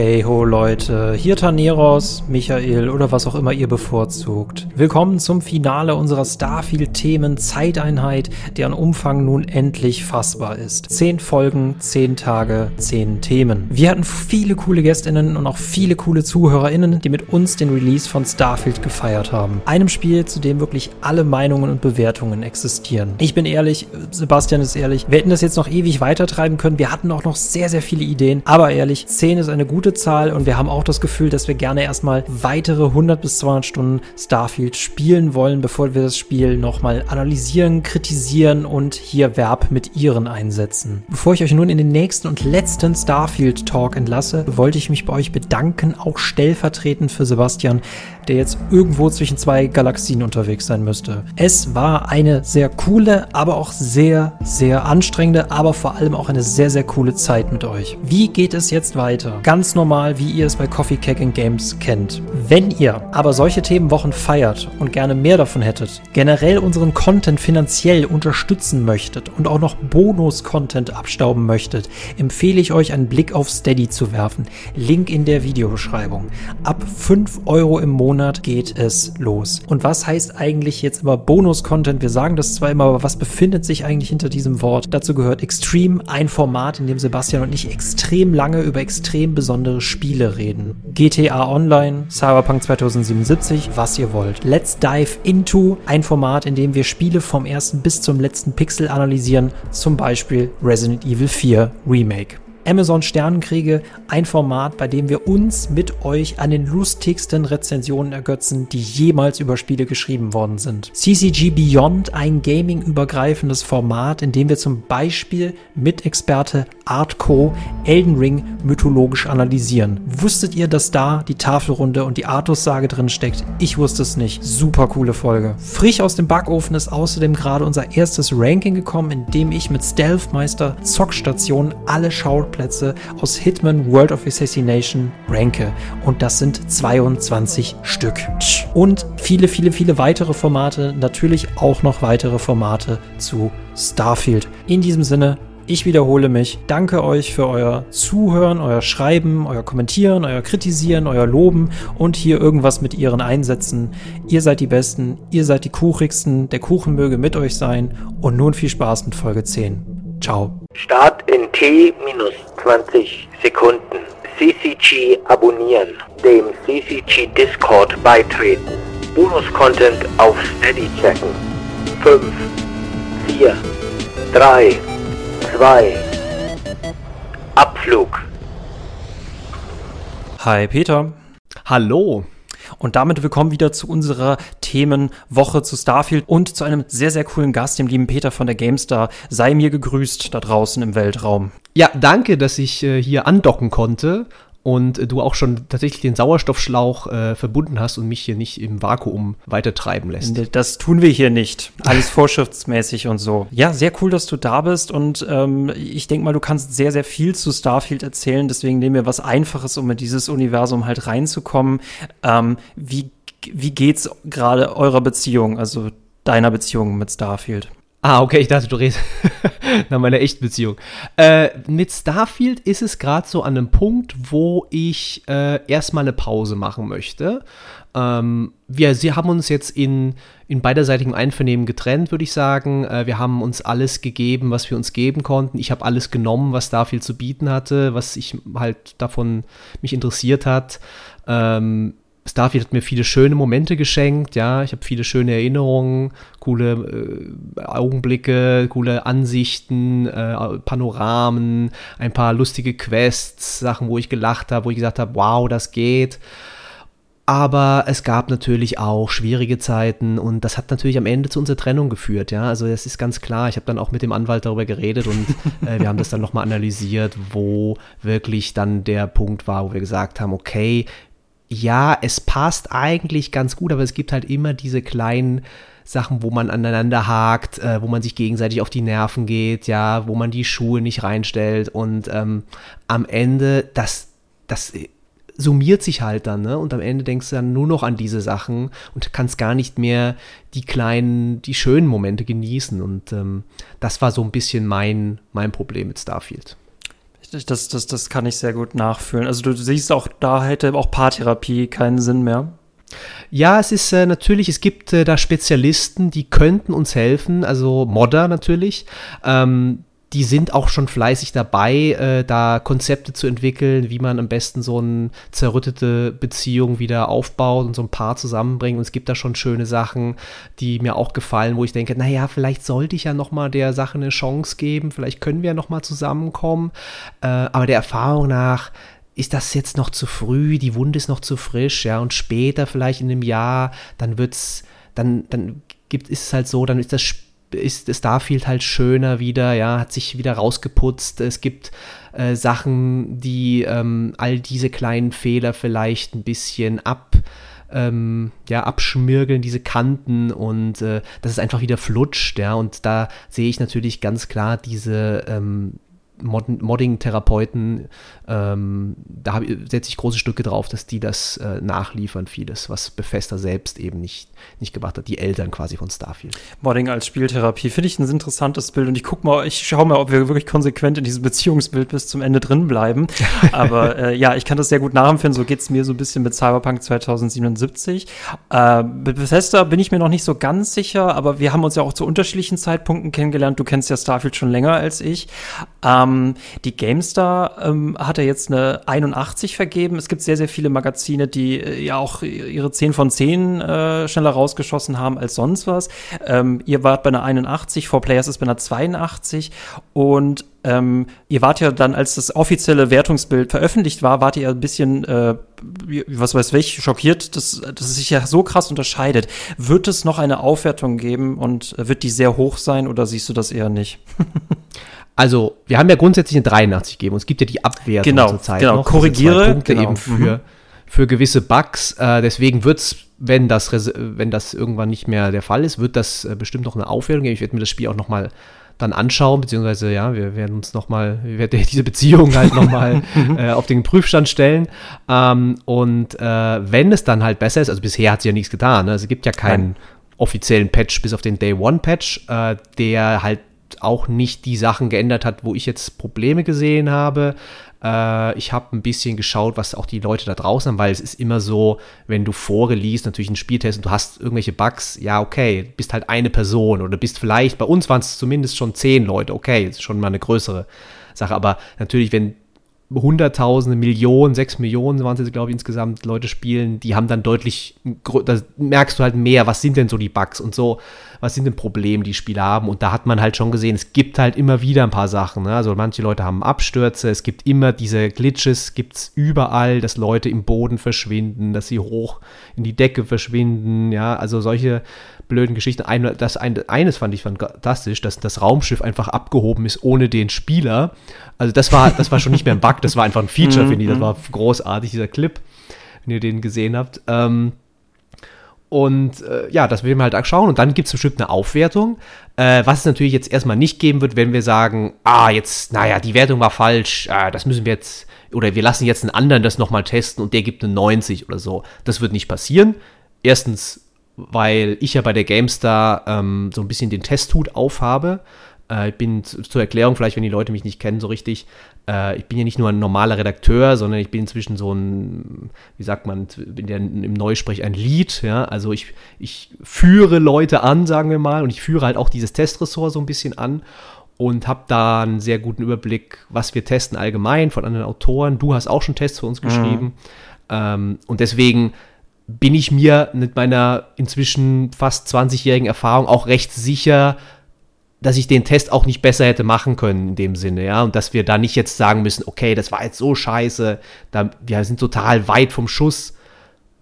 Hey ho Leute, hier Taneros, Michael oder was auch immer ihr bevorzugt. Willkommen zum Finale unserer Starfield-Themen Zeiteinheit, deren Umfang nun endlich fassbar ist. Zehn Folgen, zehn Tage, zehn Themen. Wir hatten viele coole GästInnen und auch viele coole ZuhörerInnen, die mit uns den Release von Starfield gefeiert haben. Einem Spiel, zu dem wirklich alle Meinungen und Bewertungen existieren. Ich bin ehrlich, Sebastian ist ehrlich, wir hätten das jetzt noch ewig weitertreiben können. Wir hatten auch noch sehr, sehr viele Ideen, aber ehrlich, 10 ist eine gute gute Zahl und wir haben auch das Gefühl, dass wir gerne erstmal weitere 100 bis 200 Stunden Starfield spielen wollen, bevor wir das Spiel nochmal analysieren, kritisieren und hier Verb mit ihren einsetzen. Bevor ich euch nun in den nächsten und letzten Starfield Talk entlasse, wollte ich mich bei euch bedanken, auch stellvertretend für Sebastian, der jetzt irgendwo zwischen zwei Galaxien unterwegs sein müsste. Es war eine sehr coole, aber auch sehr, sehr anstrengende, aber vor allem auch eine sehr, sehr coole Zeit mit euch. Wie geht es jetzt weiter? Ganz normal, wie ihr es bei Coffee Cake and Games kennt. Wenn ihr aber solche Themenwochen feiert und gerne mehr davon hättet, generell unseren Content finanziell unterstützen möchtet und auch noch Bonus-Content abstauben möchtet, empfehle ich euch einen Blick auf Steady zu werfen. Link in der Videobeschreibung. Ab 5 Euro im Monat geht es los. Und was heißt eigentlich jetzt immer Bonus-Content? Wir sagen das zwar immer, aber was befindet sich eigentlich hinter diesem Wort? Dazu gehört Extreme, ein Format, in dem Sebastian und ich extrem lange über extrem besondere besondere Spiele reden. GTA Online, Cyberpunk 2077, was ihr wollt. Let's Dive Into, ein Format, in dem wir Spiele vom ersten bis zum letzten Pixel analysieren, zum Beispiel Resident Evil 4 Remake. Amazon Sternenkriege, ein Format, bei dem wir uns mit euch an den lustigsten Rezensionen ergötzen, die jemals über Spiele geschrieben worden sind. CCG Beyond, ein gaming-übergreifendes Format, in dem wir zum Beispiel mit Experte Artco Elden Ring mythologisch analysieren. Wusstet ihr, dass da die Tafelrunde und die Artus-Sage drin steckt? Ich wusste es nicht. Super coole Folge. Frisch aus dem Backofen ist außerdem gerade unser erstes Ranking gekommen, in dem ich mit Stealthmeister Zockstation alle Schauplätze Schauplätze aus Hitman World of Assassination ranke. Und das sind 22 Stück. Und viele, viele, viele weitere Formate. Natürlich auch noch weitere Formate zu Starfield. In diesem Sinne, ich wiederhole mich. Danke euch für euer Zuhören, euer Schreiben, euer Kommentieren, euer Kritisieren, euer Loben und hier irgendwas mit ihren Einsätzen. Ihr seid die Besten, ihr seid die Kuchigsten, der Kuchen möge mit euch sein und nun viel Spaß mit Folge 10. Ciao. Start in T-20 Sekunden. CCG abonnieren. Dem CCG Discord beitreten. Bonus-Content auf Steady checken. 5, 4, 3, 2, Abflug. Hi Peter. Hallo. Und damit willkommen wieder zu unserer Themenwoche zu Starfield und zu einem sehr, sehr coolen Gast, dem lieben Peter von der GameStar. Sei mir gegrüßt da draußen im Weltraum. Ja, danke, dass ich äh, hier andocken konnte und du auch schon tatsächlich den Sauerstoffschlauch äh, verbunden hast und mich hier nicht im Vakuum weiter treiben lässt. Das tun wir hier nicht. Alles vorschriftsmäßig und so. Ja, sehr cool, dass du da bist und ähm, ich denke mal, du kannst sehr, sehr viel zu Starfield erzählen. Deswegen nehmen wir was Einfaches, um in dieses Universum halt reinzukommen. Ähm, wie, wie geht's gerade eurer Beziehung, also deiner Beziehung mit Starfield? Ah, okay, ich dachte, du redest nach meiner echten Beziehung. Äh, mit Starfield ist es gerade so an einem Punkt, wo ich äh, erstmal eine Pause machen möchte. Ähm, wir sie haben uns jetzt in, in beiderseitigem Einvernehmen getrennt, würde ich sagen. Äh, wir haben uns alles gegeben, was wir uns geben konnten. Ich habe alles genommen, was Starfield zu bieten hatte, was ich halt davon mich interessiert hat. Ähm, Starfield hat mir viele schöne Momente geschenkt, ja, ich habe viele schöne Erinnerungen, coole äh, Augenblicke, coole Ansichten, äh, Panoramen, ein paar lustige Quests, Sachen, wo ich gelacht habe, wo ich gesagt habe, wow, das geht. Aber es gab natürlich auch schwierige Zeiten und das hat natürlich am Ende zu unserer Trennung geführt, ja. Also das ist ganz klar. Ich habe dann auch mit dem Anwalt darüber geredet und äh, wir haben das dann nochmal analysiert, wo wirklich dann der Punkt war, wo wir gesagt haben, okay, ja, es passt eigentlich ganz gut, aber es gibt halt immer diese kleinen Sachen, wo man aneinander hakt, äh, wo man sich gegenseitig auf die Nerven geht, ja, wo man die Schuhe nicht reinstellt und ähm, am Ende, das, das summiert sich halt dann, ne? Und am Ende denkst du dann nur noch an diese Sachen und kannst gar nicht mehr die kleinen, die schönen Momente genießen. Und ähm, das war so ein bisschen mein, mein Problem mit Starfield Das, das, das kann ich sehr gut nachfühlen. Also du siehst auch, da hätte auch Paartherapie keinen Sinn mehr. Ja, es ist äh, natürlich, es gibt äh, da Spezialisten, die könnten uns helfen, also Modder natürlich. Ähm, die sind auch schon fleißig dabei, äh, da Konzepte zu entwickeln, wie man am besten so eine zerrüttete Beziehung wieder aufbaut und so ein Paar zusammenbringt. Und es gibt da schon schöne Sachen, die mir auch gefallen, wo ich denke, naja, vielleicht sollte ich ja noch mal der Sache eine Chance geben, vielleicht können wir ja noch mal zusammenkommen. Äh, aber der Erfahrung nach ist das jetzt noch zu früh, die Wunde ist noch zu frisch, ja, und später vielleicht in einem Jahr, dann wird's, dann, dann gibt, ist es halt so, dann ist das Spiel ist Starfield halt schöner wieder, ja, hat sich wieder rausgeputzt. Es gibt äh, Sachen, die ähm, all diese kleinen Fehler vielleicht ein bisschen ab, ähm, ja, abschmirgeln, diese Kanten und äh, dass es einfach wieder flutscht, ja. Und da sehe ich natürlich ganz klar diese ähm, Mod Modding-Therapeuten, ähm, da setze ich große Stücke drauf, dass die das äh, nachliefern, vieles, was Bethesda selbst eben nicht, nicht gemacht hat, die Eltern quasi von Starfield. Modding als Spieltherapie finde ich ein interessantes Bild und ich gucke mal, ich schaue mal, ob wir wirklich konsequent in diesem Beziehungsbild bis zum Ende drin bleiben. Aber äh, ja, ich kann das sehr gut nachempfinden, so geht es mir so ein bisschen mit Cyberpunk 2077. Äh, mit Bethesda bin ich mir noch nicht so ganz sicher, aber wir haben uns ja auch zu unterschiedlichen Zeitpunkten kennengelernt. Du kennst ja Starfield schon länger als ich. Ähm, ähm, die GameStar ähm, hat ja jetzt eine 81 vergeben. Es gibt sehr, sehr viele Magazine, die äh, ja auch ihre 10 von 10 äh, schneller rausgeschossen haben als sonst was. Ähm, ihr wart bei einer 81, 4Players ist bei einer 82 und ähm, ihr wart ja dann, als das offizielle Wertungsbild veröffentlicht war, wart ihr ein bisschen, äh, was weiß ich, schockiert, dass, dass es sich ja so krass unterscheidet. Wird es noch eine Aufwertung geben und wird die sehr hoch sein oder siehst du das eher nicht? Also, wir haben ja grundsätzlich eine 83 gegeben und es gibt ja die Abwertung genau, zur Zeit genau. noch. Korrigiere. Punkte genau. eben für, mhm. für gewisse Bugs. Äh, deswegen wird es, wenn das, wenn das irgendwann nicht mehr der Fall ist, wird das äh, bestimmt noch eine Aufwertung geben. Ich werde mir das Spiel auch noch mal dann anschauen, beziehungsweise ja, wir werden uns noch mal, wir werden diese Beziehung halt noch mal mhm. äh, auf den Prüfstand stellen. Ähm, und äh, wenn es dann halt besser ist, also bisher hat sie ja nichts getan, ne? also es gibt ja keinen Nein. offiziellen Patch bis auf den Day One Patch, äh, der halt auch nicht die Sachen geändert hat, wo ich jetzt Probleme gesehen habe. Äh, ich habe ein bisschen geschaut, was auch die Leute da draußen haben, weil es ist immer so, wenn du vorrelease natürlich ein Spieltest und du hast irgendwelche Bugs, ja, okay, bist halt eine Person oder bist vielleicht, bei uns waren es zumindest schon zehn Leute, okay, ist schon mal eine größere Sache, aber natürlich, wenn Hunderttausende, Millionen, sechs Millionen waren es glaube ich, insgesamt Leute spielen, die haben dann deutlich, da merkst du halt mehr, was sind denn so die Bugs und so, was sind denn Probleme, die Spieler haben. Und da hat man halt schon gesehen, es gibt halt immer wieder ein paar Sachen. Ne? Also manche Leute haben Abstürze, es gibt immer diese Glitches, gibt es überall, dass Leute im Boden verschwinden, dass sie hoch in die Decke verschwinden, ja, also solche blöden Geschichten. Eine, das, ein, eines fand ich fantastisch, dass das Raumschiff einfach abgehoben ist ohne den Spieler. Also das war, das war schon nicht mehr ein Bug, das war einfach ein Feature, mhm, finde ich. Das mhm. war großartig, dieser Clip, wenn ihr den gesehen habt. Ähm, und äh, ja, das werden wir halt schauen. Und dann gibt es bestimmt eine Aufwertung. Äh, was es natürlich jetzt erstmal nicht geben wird, wenn wir sagen, ah, jetzt, naja, die Wertung war falsch, äh, das müssen wir jetzt, oder wir lassen jetzt einen anderen das nochmal testen und der gibt eine 90 oder so. Das wird nicht passieren. Erstens, weil ich ja bei der GameStar ähm, so ein bisschen den Testhut aufhabe. Äh, ich bin zur Erklärung, vielleicht, wenn die Leute mich nicht kennen so richtig, äh, ich bin ja nicht nur ein normaler Redakteur, sondern ich bin inzwischen so ein, wie sagt man, bin ja im Neusprech ein Lead, ja, also ich, ich führe Leute an, sagen wir mal, und ich führe halt auch dieses Testressort so ein bisschen an und habe da einen sehr guten Überblick, was wir testen allgemein von anderen Autoren. Du hast auch schon Tests für uns mhm. geschrieben. Mhm. Und deswegen bin ich mir mit meiner inzwischen fast 20-jährigen Erfahrung auch recht sicher, dass ich den Test auch nicht besser hätte machen können in dem Sinne, ja, und dass wir da nicht jetzt sagen müssen, okay, das war jetzt so scheiße, da, wir sind total weit vom Schuss.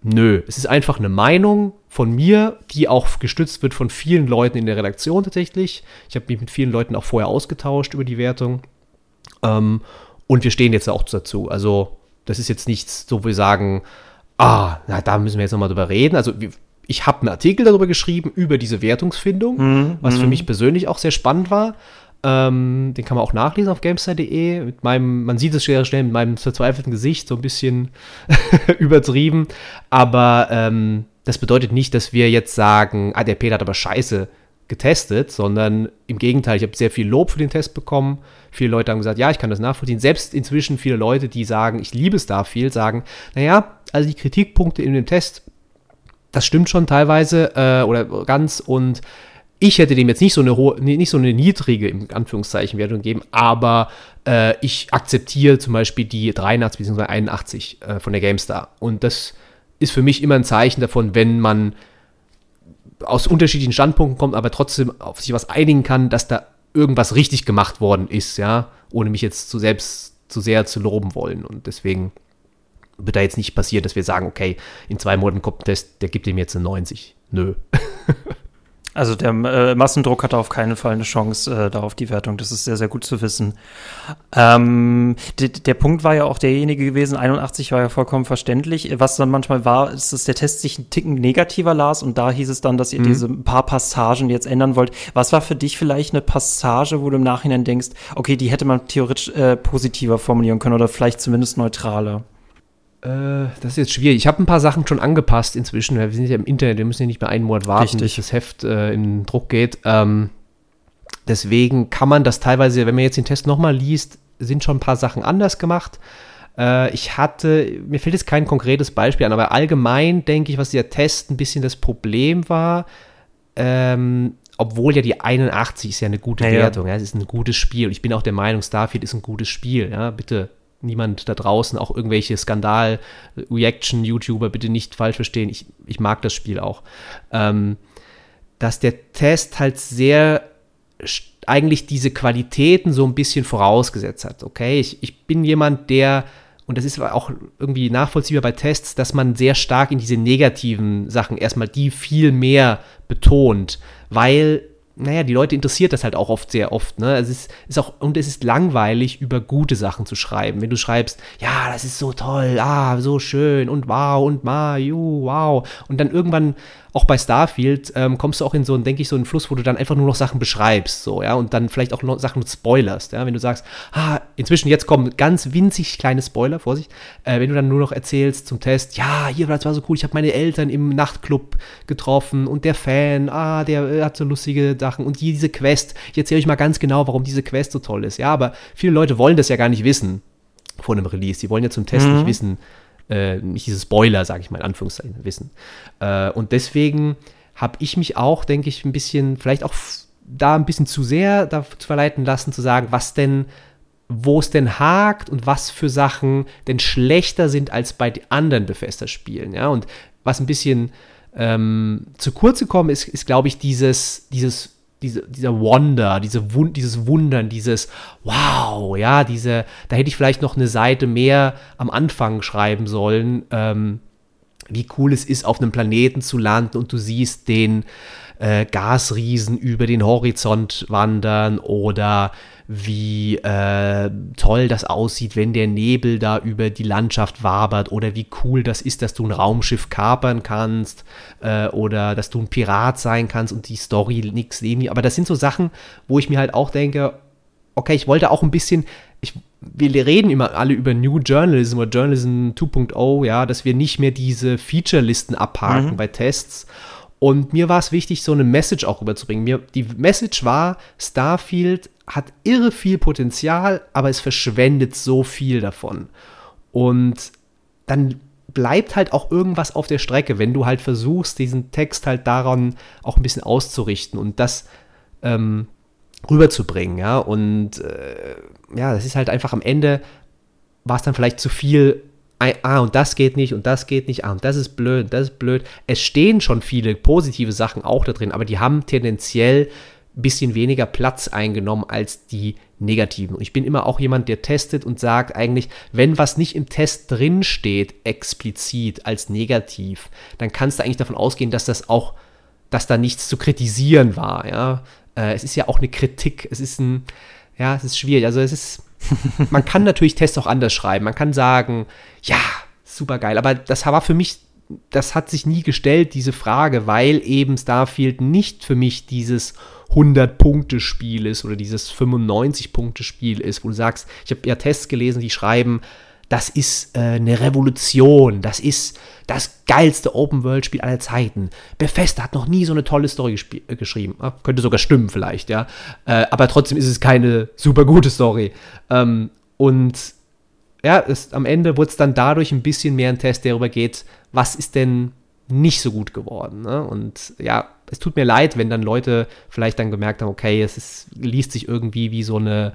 Nö, es ist einfach eine Meinung von mir, die auch gestützt wird von vielen Leuten in der Redaktion tatsächlich. Ich habe mich mit vielen Leuten auch vorher ausgetauscht über die Wertung. Ähm, und wir stehen jetzt auch dazu. Also, das ist jetzt nichts, so wir sagen, ah, na, da müssen wir jetzt nochmal drüber reden. Also ich habe einen Artikel darüber geschrieben, über diese Wertungsfindung, mhm, was für mhm. mich persönlich auch sehr spannend war. Ähm, den kann man auch nachlesen auf gamestar.de. Mit meinem, man sieht es sehr schnell mit meinem verzweifelten Gesicht, so ein bisschen übertrieben. Aber ähm, das bedeutet nicht, dass wir jetzt sagen, ah, der Peter hat aber scheiße getestet, sondern im Gegenteil, ich habe sehr viel Lob für den Test bekommen. Viele Leute haben gesagt, ja, ich kann das nachvollziehen. Selbst inzwischen viele Leute, die sagen, ich liebe Starfield, sagen, naja, also die Kritikpunkte in dem Test, das stimmt schon teilweise äh, oder ganz und ich hätte dem jetzt nicht so eine hohe, nicht so eine niedrige, in Anführungszeichen, Wertung gegeben, aber äh, ich akzeptiere zum Beispiel die 83 bzw. 81 äh, von der GameStar. Und das ist für mich immer ein Zeichen davon, wenn man aus unterschiedlichen Standpunkten kommt, aber trotzdem auf sich was einigen kann, dass da irgendwas richtig gemacht worden ist, ja, ohne mich jetzt zu selbst zu sehr zu loben wollen. Und deswegen wird da jetzt nicht passieren, dass wir sagen, okay, in zwei Monaten kommt ein Test, der gibt ihm jetzt eine 90. Nö. Also der äh, Massendruck hatte auf keinen Fall eine Chance äh, darauf die Wertung. Das ist sehr, sehr gut zu wissen. Ähm, der Punkt war ja auch derjenige gewesen, 81 war ja vollkommen verständlich. Was dann manchmal war, ist, dass der Test sich einen Ticken negativer las und da hieß es dann, dass ihr mhm. diese paar Passagen jetzt ändern wollt. Was war für dich vielleicht eine Passage, wo du im Nachhinein denkst, okay, die hätte man theoretisch äh, positiver formulieren können oder vielleicht zumindest neutraler? Äh, das ist jetzt schwierig. Ich habe ein paar Sachen schon angepasst inzwischen. Wir sind ja im Internet, wir müssen ja nicht mehr einen Monat warten, Richtig. bis das Heft äh, in Druck geht. Ähm, deswegen kann man das teilweise, wenn man jetzt den Test nochmal liest, sind schon ein paar Sachen anders gemacht. Äh, ich hatte, mir fällt jetzt kein konkretes Beispiel an, aber allgemein denke ich, was der Test ein bisschen das Problem war, ähm, obwohl ja die 81 ist ja eine gute ja, Wertung, ja. es ist ein gutes Spiel. Ich bin auch der Meinung, Starfield ist ein gutes Spiel, ja, bitte niemand da draußen, auch irgendwelche Skandal-Reaction-YouTuber, bitte nicht falsch verstehen, ich, ich mag das Spiel auch, ähm, dass der Test halt sehr eigentlich diese Qualitäten so ein bisschen vorausgesetzt hat. Okay, ich, ich bin jemand, der, und das ist auch irgendwie nachvollziehbar bei Tests, dass man sehr stark in diese negativen Sachen erstmal die viel mehr betont, weil naja, die Leute interessiert das halt auch oft sehr oft. Ne? Es ist, ist auch, und es ist langweilig, über gute Sachen zu schreiben. Wenn du schreibst, ja, das ist so toll, ah, so schön und wow und ma, ju, wow. Und dann irgendwann auch bei Starfield ähm, kommst du auch in so einen, denke ich, so einen Fluss, wo du dann einfach nur noch Sachen beschreibst, so, ja, und dann vielleicht auch noch Sachen spoilerst, ja, wenn du sagst, ah, inzwischen jetzt kommen ganz winzig kleine Spoiler, Vorsicht, äh, wenn du dann nur noch erzählst zum Test, ja, hier, das war so cool, ich habe meine Eltern im Nachtclub getroffen und der Fan, ah, der äh, hat so lustige Sachen und hier diese Quest, ich erzähle euch mal ganz genau, warum diese Quest so toll ist, ja, aber viele Leute wollen das ja gar nicht wissen vor einem Release, die wollen ja zum Test mhm. nicht wissen, äh, nicht diese Spoiler, sage ich mal in Anführungszeichen, wissen. Äh, und deswegen habe ich mich auch, denke ich, ein bisschen, vielleicht auch da ein bisschen zu sehr dazu verleiten lassen, zu sagen, was denn, wo es denn hakt und was für Sachen denn schlechter sind als bei den anderen Bethesda-Spielen. Ja? Und was ein bisschen ähm, zu kurz gekommen ist, ist, glaube ich, dieses, dieses diese, dieser Wonder, diese Wund, dieses Wundern, dieses Wow, ja, diese, da hätte ich vielleicht noch eine Seite mehr am Anfang schreiben sollen, ähm, wie cool es ist, auf einem Planeten zu landen und du siehst den äh, Gasriesen über den Horizont wandern oder wie äh, toll das aussieht, wenn der Nebel da über die Landschaft wabert oder wie cool das ist, dass du ein Raumschiff kapern kannst äh, oder dass du ein Pirat sein kannst und die Story nichts neben Aber das sind so Sachen, wo ich mir halt auch denke, okay, ich wollte auch ein bisschen, ich, wir reden immer alle über New Journalism oder Journalism 2.0, ja, dass wir nicht mehr diese Feature-Listen abhaken mhm. bei Tests. Und mir war es wichtig, so eine Message auch rüberzubringen. Mir, die Message war, Starfield hat irre viel Potenzial, aber es verschwendet so viel davon. Und dann bleibt halt auch irgendwas auf der Strecke, wenn du halt versuchst, diesen Text halt daran auch ein bisschen auszurichten und das ähm, rüberzubringen, ja. Und äh, ja, das ist halt einfach am Ende war es dann vielleicht zu viel. Ah, und das geht nicht und das geht nicht, ah, und das ist blöd, das ist blöd. Es stehen schon viele positive Sachen auch da drin, aber die haben tendenziell bisschen weniger Platz eingenommen als die negativen. Und ich bin immer auch jemand, der testet und sagt eigentlich, wenn was nicht im Test drin steht, explizit als negativ, dann kannst du eigentlich davon ausgehen, dass das auch, dass da nichts zu kritisieren war. Ja? Äh, es ist ja auch eine Kritik. Es ist ein, ja, es ist schwierig. Also es ist, man kann natürlich Tests auch anders schreiben. Man kann sagen, ja, super geil. Aber das war für mich das hat sich nie gestellt, diese Frage, weil eben Starfield nicht für mich dieses 100-Punkte-Spiel ist oder dieses 95-Punkte-Spiel ist, wo du sagst, ich habe ja Tests gelesen, die schreiben, das ist äh, eine Revolution, das ist das geilste Open-World-Spiel aller Zeiten. Bethesda hat noch nie so eine tolle Story äh, geschrieben. Ah, könnte sogar stimmen vielleicht, ja. Äh, aber trotzdem ist es keine super gute Story. Ähm, und ja, es, am Ende wurde es dann dadurch ein bisschen mehr ein Test, der darüber geht, was ist denn nicht so gut geworden. Ne? Und ja, es tut mir leid, wenn dann Leute vielleicht dann gemerkt haben, okay, es ist, liest sich irgendwie wie so eine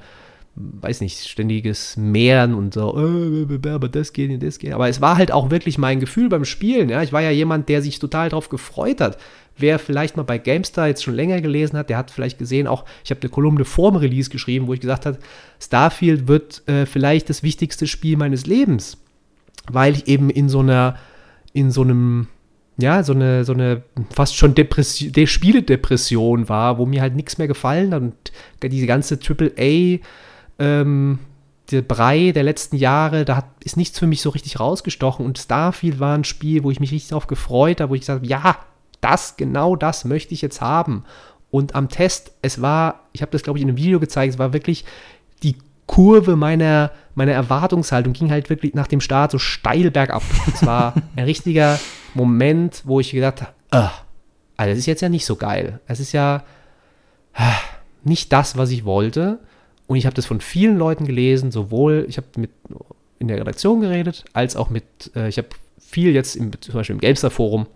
weiß nicht, ständiges Mehren und so, äh, aber das geht nicht, das geht. Aber es war halt auch wirklich mein Gefühl beim Spielen. Ja? Ich war ja jemand, der sich total darauf gefreut hat. Wer vielleicht mal bei GameStar jetzt schon länger gelesen hat, der hat vielleicht gesehen, auch ich habe eine Kolumne vorm Release geschrieben, wo ich gesagt habe, Starfield wird äh, vielleicht das wichtigste Spiel meines Lebens, weil ich eben in so einer, in so einem ja, so eine, so eine fast schon Depression, der Spieledepression war, wo mir halt nichts mehr gefallen hat und diese ganze AAA ähm, der Brei der letzten Jahre, da hat, ist nichts für mich so richtig rausgestochen. Und Starfield war ein Spiel, wo ich mich richtig darauf gefreut habe, wo ich gesagt habe, ja, das, genau das möchte ich jetzt haben. Und am Test, es war, ich habe das, glaube ich, in einem Video gezeigt, es war wirklich die Kurve meiner, meiner Erwartungshaltung, ging halt wirklich nach dem Start so steil bergab. Es war ein richtiger Moment, wo ich gedacht habe, äh, also das ist jetzt ja nicht so geil. Es ist ja äh, nicht das, was ich wollte. Und ich habe das von vielen Leuten gelesen, sowohl, ich habe mit in der Redaktion geredet, als auch mit, äh, ich habe viel jetzt im, zum Beispiel im Gamester-Forum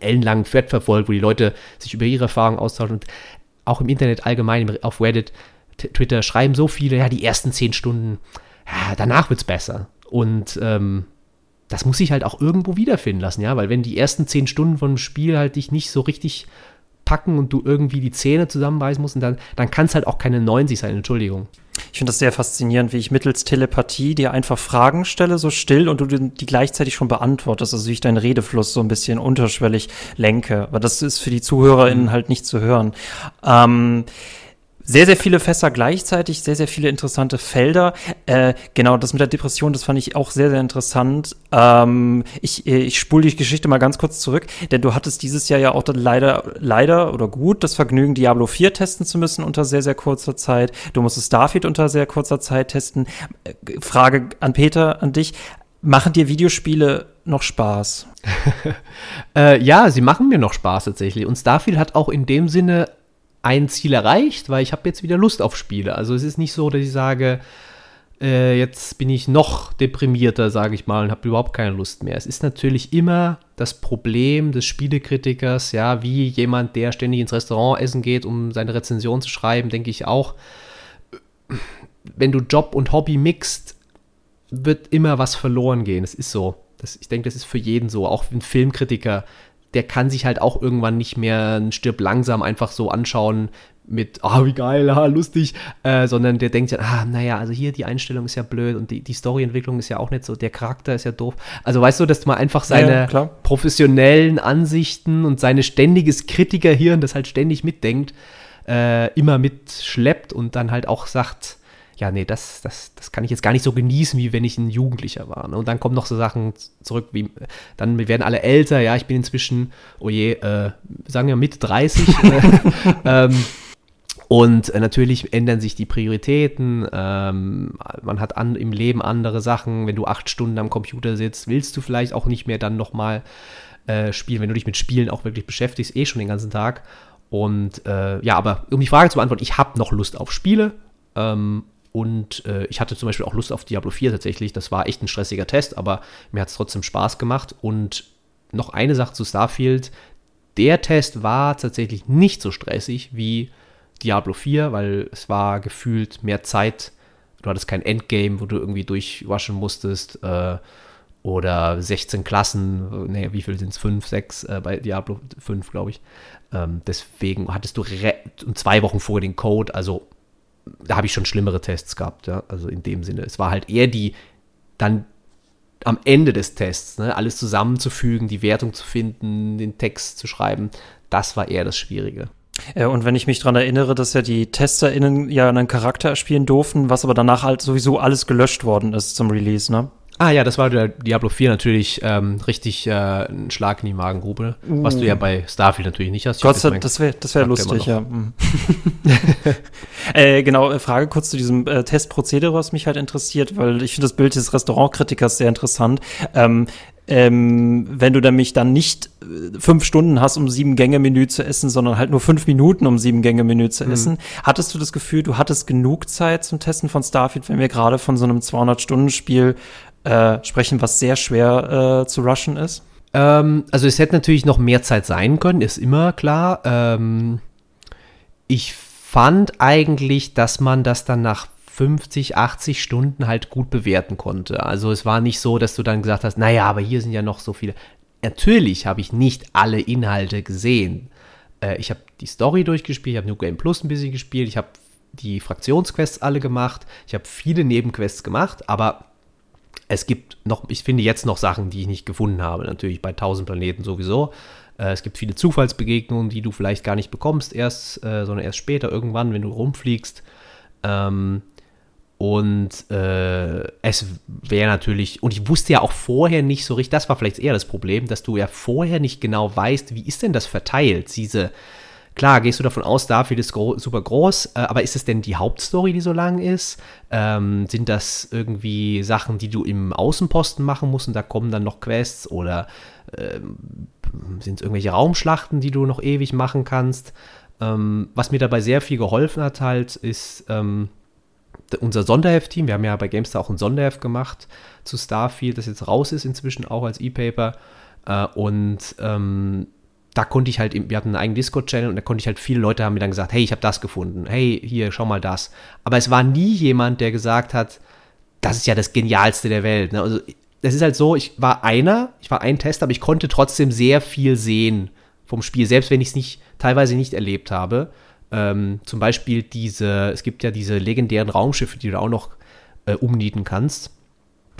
ellenlangen Thread verfolgt, wo die Leute sich über ihre Erfahrungen austauschen und auch im Internet allgemein, auf Reddit, Twitter schreiben so viele, ja, die ersten zehn Stunden, ja, danach wird es besser. Und ähm, das muss ich halt auch irgendwo wiederfinden lassen, ja, weil wenn die ersten zehn Stunden von einem Spiel halt dich nicht so richtig packen und du irgendwie die Zähne zusammenbeißen musst, und dann, dann kann es halt auch keine 90 sein, Entschuldigung. Ich finde das sehr faszinierend, wie ich mittels Telepathie dir einfach Fragen stelle, so still, und du die gleichzeitig schon beantwortest, also wie ich deinen Redefluss so ein bisschen unterschwellig lenke. Aber das ist für die ZuhörerInnen mhm. halt nicht zu hören. Ähm, sehr, sehr viele Fässer gleichzeitig, sehr, sehr viele interessante Felder. Äh, genau, das mit der Depression, das fand ich auch sehr, sehr interessant. Ähm, ich äh, ich spule die Geschichte mal ganz kurz zurück, denn du hattest dieses Jahr ja auch leider, leider oder gut das Vergnügen, Diablo 4 testen zu müssen unter sehr, sehr kurzer Zeit. Du musstest Starfield unter sehr kurzer Zeit testen. Äh, Frage an Peter, an dich. Machen dir Videospiele noch Spaß? äh, ja, sie machen mir noch Spaß tatsächlich. Und Starfield hat auch in dem Sinne ein Ziel erreicht, weil ich habe jetzt wieder Lust auf Spiele. Also es ist nicht so, dass ich sage, äh, jetzt bin ich noch deprimierter, sage ich mal, und habe überhaupt keine Lust mehr. Es ist natürlich immer das Problem des Spielekritikers, ja, wie jemand, der ständig ins Restaurant essen geht, um seine Rezension zu schreiben, denke ich auch, wenn du Job und Hobby mixt, wird immer was verloren gehen. Es ist so. Das, ich denke, das ist für jeden so. Auch ein Filmkritiker der kann sich halt auch irgendwann nicht mehr ein Stirb langsam einfach so anschauen mit, ah, oh, wie geil, ah, lustig, äh, sondern der denkt ja, ah, naja, also hier die Einstellung ist ja blöd und die, die Storyentwicklung ist ja auch nicht so, der Charakter ist ja doof. Also weißt du, dass man einfach seine ja, professionellen Ansichten und seine ständiges Kritikerhirn, das halt ständig mitdenkt, äh, immer mitschleppt und dann halt auch sagt, ja, nee, das, das, das kann ich jetzt gar nicht so genießen, wie wenn ich ein Jugendlicher war. Ne? Und dann kommen noch so Sachen zurück, wie, dann wir werden alle älter, ja, ich bin inzwischen, oh je, äh, sagen wir mit 30. äh, ähm, und äh, natürlich ändern sich die Prioritäten. Ähm, man hat an, im Leben andere Sachen. Wenn du acht Stunden am Computer sitzt, willst du vielleicht auch nicht mehr dann nochmal äh, spielen, wenn du dich mit Spielen auch wirklich beschäftigst, eh schon den ganzen Tag. Und äh, ja, aber um die Frage zu beantworten, ich habe noch Lust auf Spiele. Ähm, und äh, ich hatte zum Beispiel auch Lust auf Diablo 4 tatsächlich. Das war echt ein stressiger Test, aber mir hat es trotzdem Spaß gemacht. Und noch eine Sache zu Starfield. Der Test war tatsächlich nicht so stressig wie Diablo 4, weil es war gefühlt mehr Zeit. Du hattest kein Endgame, wo du irgendwie durchwaschen musstest. Äh, oder 16 Klassen, nee, wie viel sind es? 5, 6 äh, bei Diablo 5, glaube ich. Ähm, deswegen hattest du zwei Wochen vorher den Code, also da habe ich schon schlimmere Tests gehabt, ja. Also in dem Sinne. Es war halt eher die, dann am Ende des Tests, ne, alles zusammenzufügen, die Wertung zu finden, den Text zu schreiben, das war eher das Schwierige. Äh, und wenn ich mich daran erinnere, dass ja die TesterInnen ja einen Charakter spielen durften, was aber danach halt sowieso alles gelöscht worden ist zum Release, ne? Ah ja, das war der Diablo 4 natürlich ähm, richtig äh, ein Schlag in die Magengrube, uh. was du ja bei Starfield natürlich nicht hast. Gott sei Dank, das wäre das wär lustig, ja. Mhm. äh, genau, äh, Frage kurz zu diesem äh, Testprozedere, was mich halt interessiert, weil ich finde das Bild des Restaurantkritikers sehr interessant. Ähm, ähm, wenn du nämlich dann nicht äh, fünf Stunden hast, um sieben Gänge Menü zu essen, sondern halt nur fünf Minuten, um sieben Gänge Menü zu mhm. essen. Mhm. Hattest du das Gefühl, du hattest genug Zeit zum Testen von Starfield, wenn wir gerade von so einem 200-Stunden-Spiel äh, sprechen, was sehr schwer äh, zu rushen ist? Ähm, also es hätte natürlich noch mehr Zeit sein können, ist immer klar. Ähm, ich fand eigentlich, dass man das dann nach 50, 80 Stunden halt gut bewerten konnte. Also es war nicht so, dass du dann gesagt hast, naja, aber hier sind ja noch so viele. Natürlich habe ich nicht alle Inhalte gesehen. Äh, ich habe die Story durchgespielt, ich habe New Game Plus ein bisschen gespielt, ich habe die Fraktionsquests alle gemacht, ich habe viele Nebenquests gemacht, aber es gibt noch, ich finde jetzt noch Sachen, die ich nicht gefunden habe. Natürlich bei 1000 Planeten sowieso. Äh, es gibt viele Zufallsbegegnungen, die du vielleicht gar nicht bekommst, erst, äh, sondern erst später, irgendwann, wenn du rumfliegst. Ähm, und äh, es wäre natürlich, und ich wusste ja auch vorher nicht so richtig, das war vielleicht eher das Problem, dass du ja vorher nicht genau weißt, wie ist denn das verteilt, diese, klar, gehst du davon aus, Starfield ist gro super groß, äh, aber ist es denn die Hauptstory, die so lang ist? Ähm, sind das irgendwie Sachen, die du im Außenposten machen musst und da kommen dann noch Quests oder ähm, sind es irgendwelche Raumschlachten, die du noch ewig machen kannst? Ähm, was mir dabei sehr viel geholfen hat halt, ist, ähm, unser Sonderheft-Team, wir haben ja bei GameStar auch ein Sonderheft gemacht zu Starfield, das jetzt raus ist inzwischen auch als E-Paper. Äh, und ähm, da konnte ich halt, wir hatten einen eigenen Discord-Channel und da konnte ich halt, viele Leute haben mir dann gesagt, hey, ich habe das gefunden, hey, hier, schau mal das. Aber es war nie jemand, der gesagt hat, das ist ja das Genialste der Welt. Ne? Also, das ist halt so, ich war einer, ich war ein Tester, aber ich konnte trotzdem sehr viel sehen vom Spiel, selbst wenn ich es nicht, teilweise nicht erlebt habe. Ähm, zum Beispiel diese, es gibt ja diese legendären Raumschiffe, die du auch noch äh, umnieten kannst.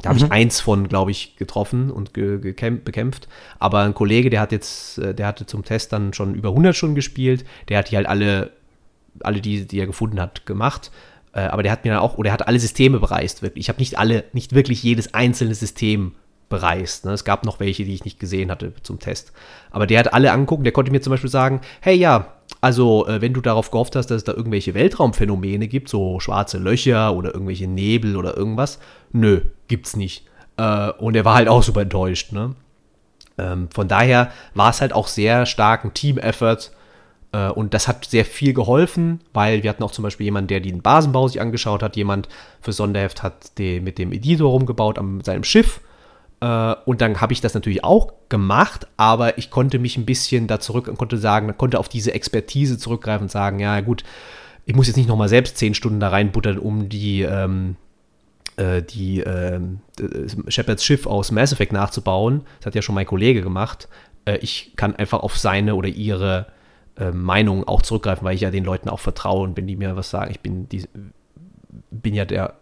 Da habe mhm. ich eins von, glaube ich, getroffen und ge bekämpft. Aber ein Kollege, der hat jetzt, äh, der hatte zum Test dann schon über 100 Stunden gespielt. Der hat die halt alle, alle die, die er gefunden hat, gemacht. Äh, aber der hat mir dann auch, oder er hat alle Systeme bereist, wirklich. Ich habe nicht alle, nicht wirklich jedes einzelne System bereist. Ne? Es gab noch welche, die ich nicht gesehen hatte zum Test. Aber der hat alle angeguckt. Der konnte mir zum Beispiel sagen, hey ja, also äh, wenn du darauf gehofft hast, dass es da irgendwelche Weltraumphänomene gibt, so schwarze Löcher oder irgendwelche Nebel oder irgendwas, nö, gibt's nicht. Äh, und er war halt auch super enttäuscht. Ne? Ähm, von daher war es halt auch sehr stark ein Team-Effort. Äh, und das hat sehr viel geholfen, weil wir hatten auch zum Beispiel jemanden, der den Basenbau sich angeschaut hat. Jemand für Sonderheft hat den, mit dem Editor rumgebaut an seinem Schiff äh, und dann habe ich das natürlich auch gemacht, aber ich konnte mich ein bisschen da zurück und konnte sagen, konnte auf diese Expertise zurückgreifen und sagen, ja gut, ich muss jetzt nicht nochmal selbst zehn Stunden da reinbuttern, um die, ähm, äh, die äh, Shepards Schiff aus Mass Effect nachzubauen. Das hat ja schon mein Kollege gemacht. Äh, ich kann einfach auf seine oder ihre äh, Meinung auch zurückgreifen, weil ich ja den Leuten auch vertraue und wenn die mir was sagen, ich bin, die, bin ja der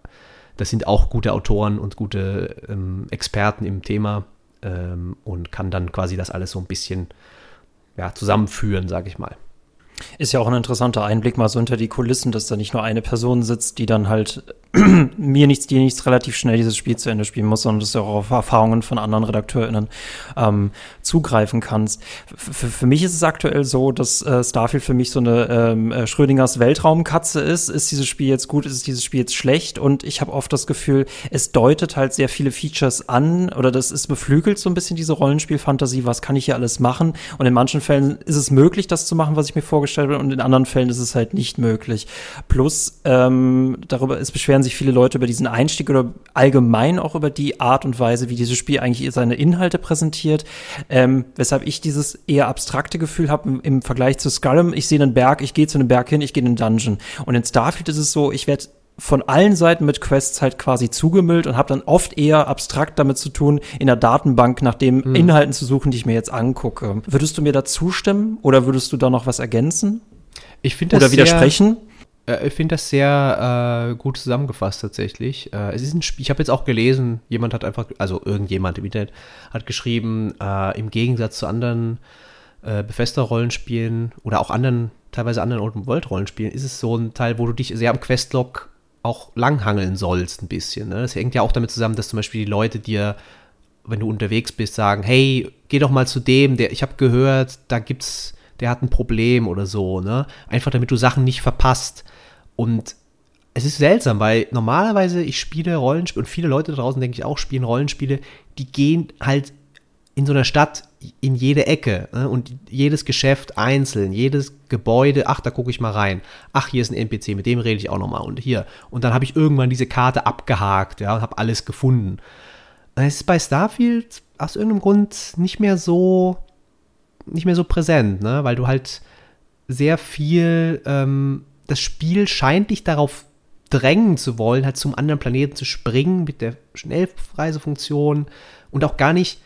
das sind auch gute Autoren und gute ähm, Experten im Thema ähm, und kann dann quasi das alles so ein bisschen ja, zusammenführen, sage ich mal. Ist ja auch ein interessanter Einblick mal so hinter die Kulissen, dass da nicht nur eine Person sitzt, die dann halt mir nichts, dir nichts relativ schnell dieses Spiel zu Ende spielen muss, sondern dass du auch auf Erfahrungen von anderen RedakteurInnen ähm, zugreifen kannst. F für mich ist es aktuell so, dass äh, Starfield für mich so eine ähm, äh, Schrödingers Weltraumkatze ist. Ist dieses Spiel jetzt gut, ist dieses Spiel jetzt schlecht? Und ich habe oft das Gefühl, es deutet halt sehr viele Features an oder das ist beflügelt so ein bisschen diese Rollenspielfantasie. Was kann ich hier alles machen? Und in manchen Fällen ist es möglich, das zu machen, was ich mir vorgestellt wird und in anderen Fällen ist es halt nicht möglich. Plus, ähm, darüber, es beschweren sich viele Leute über diesen Einstieg oder allgemein auch über die Art und Weise, wie dieses Spiel eigentlich seine Inhalte präsentiert. Ähm, weshalb ich dieses eher abstrakte Gefühl habe im, im, Vergleich zu Skyrim. Ich sehe einen Berg, ich gehe zu einem Berg hin, ich gehe in einen Dungeon. Und in Starfield ist es so, ich werde von allen Seiten mit Quests halt quasi zugemüllt und habe dann oft eher abstrakt damit zu tun, in der Datenbank nach den hm. Inhalten zu suchen, die ich mir jetzt angucke. Würdest du mir da zustimmen oder würdest du da noch was ergänzen? Ich finde Oder widersprechen? Sehr, äh, ich finde das sehr äh, gut zusammengefasst tatsächlich. Äh, es ist ein Spiel, ich habe jetzt auch gelesen, jemand hat einfach, also irgendjemand im Internet hat geschrieben, äh, im Gegensatz zu anderen äh, Bethesda-Rollenspielen oder auch anderen, teilweise anderen Open-World-Rollenspielen, ist es so ein Teil, wo du dich sehr am Questlog auch langhangeln sollst ein bisschen. Ne? Das hängt ja auch damit zusammen, dass zum Beispiel die Leute dir, wenn du unterwegs bist, sagen, hey, geh doch mal zu dem, der, ich habe gehört, da gibt's, der hat ein Problem oder so, ne? Einfach damit du Sachen nicht verpasst. Und es ist seltsam, weil normalerweise ich spiele Rollenspiele und viele Leute draußen, denke ich auch, spielen Rollenspiele, die gehen halt in so einer Stadt in jede Ecke ne? und jedes Geschäft einzeln, jedes Gebäude, ach, da gucke ich mal rein. Ach, hier ist ein NPC, mit dem rede ich auch nochmal und hier. Und dann habe ich irgendwann diese Karte abgehakt, ja, und habe alles gefunden. Es ist bei Starfield aus irgendeinem Grund nicht mehr so, nicht mehr so präsent, ne? weil du halt sehr viel, ähm, das Spiel scheint dich darauf drängen zu wollen, halt zum anderen Planeten zu springen mit der Schnellreisefunktion und auch gar nicht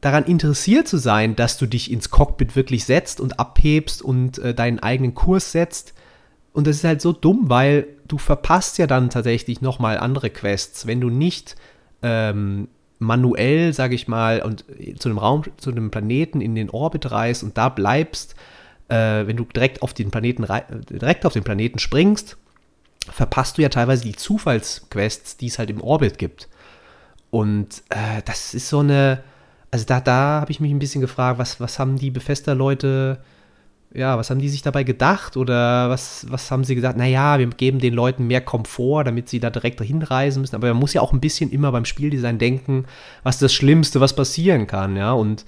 daran interessiert zu sein, dass du dich ins Cockpit wirklich setzt und abhebst und äh, deinen eigenen Kurs setzt. Und das ist halt so dumm, weil du verpasst ja dann tatsächlich nochmal andere Quests, wenn du nicht ähm, manuell, sage ich mal, und zu einem Raum, zu einem Planeten in den Orbit reist und da bleibst, äh, wenn du direkt auf den Planeten direkt auf den Planeten springst, verpasst du ja teilweise die Zufallsquests, die es halt im Orbit gibt. Und äh, das ist so eine, also da, da habe ich mich ein bisschen gefragt, was, was haben die Befester-Leute, ja, was haben die sich dabei gedacht oder was, was haben sie gesagt? Naja, wir geben den Leuten mehr Komfort, damit sie da direkt hinreisen müssen. Aber man muss ja auch ein bisschen immer beim Spieldesign denken, was das Schlimmste, was passieren kann, ja. Und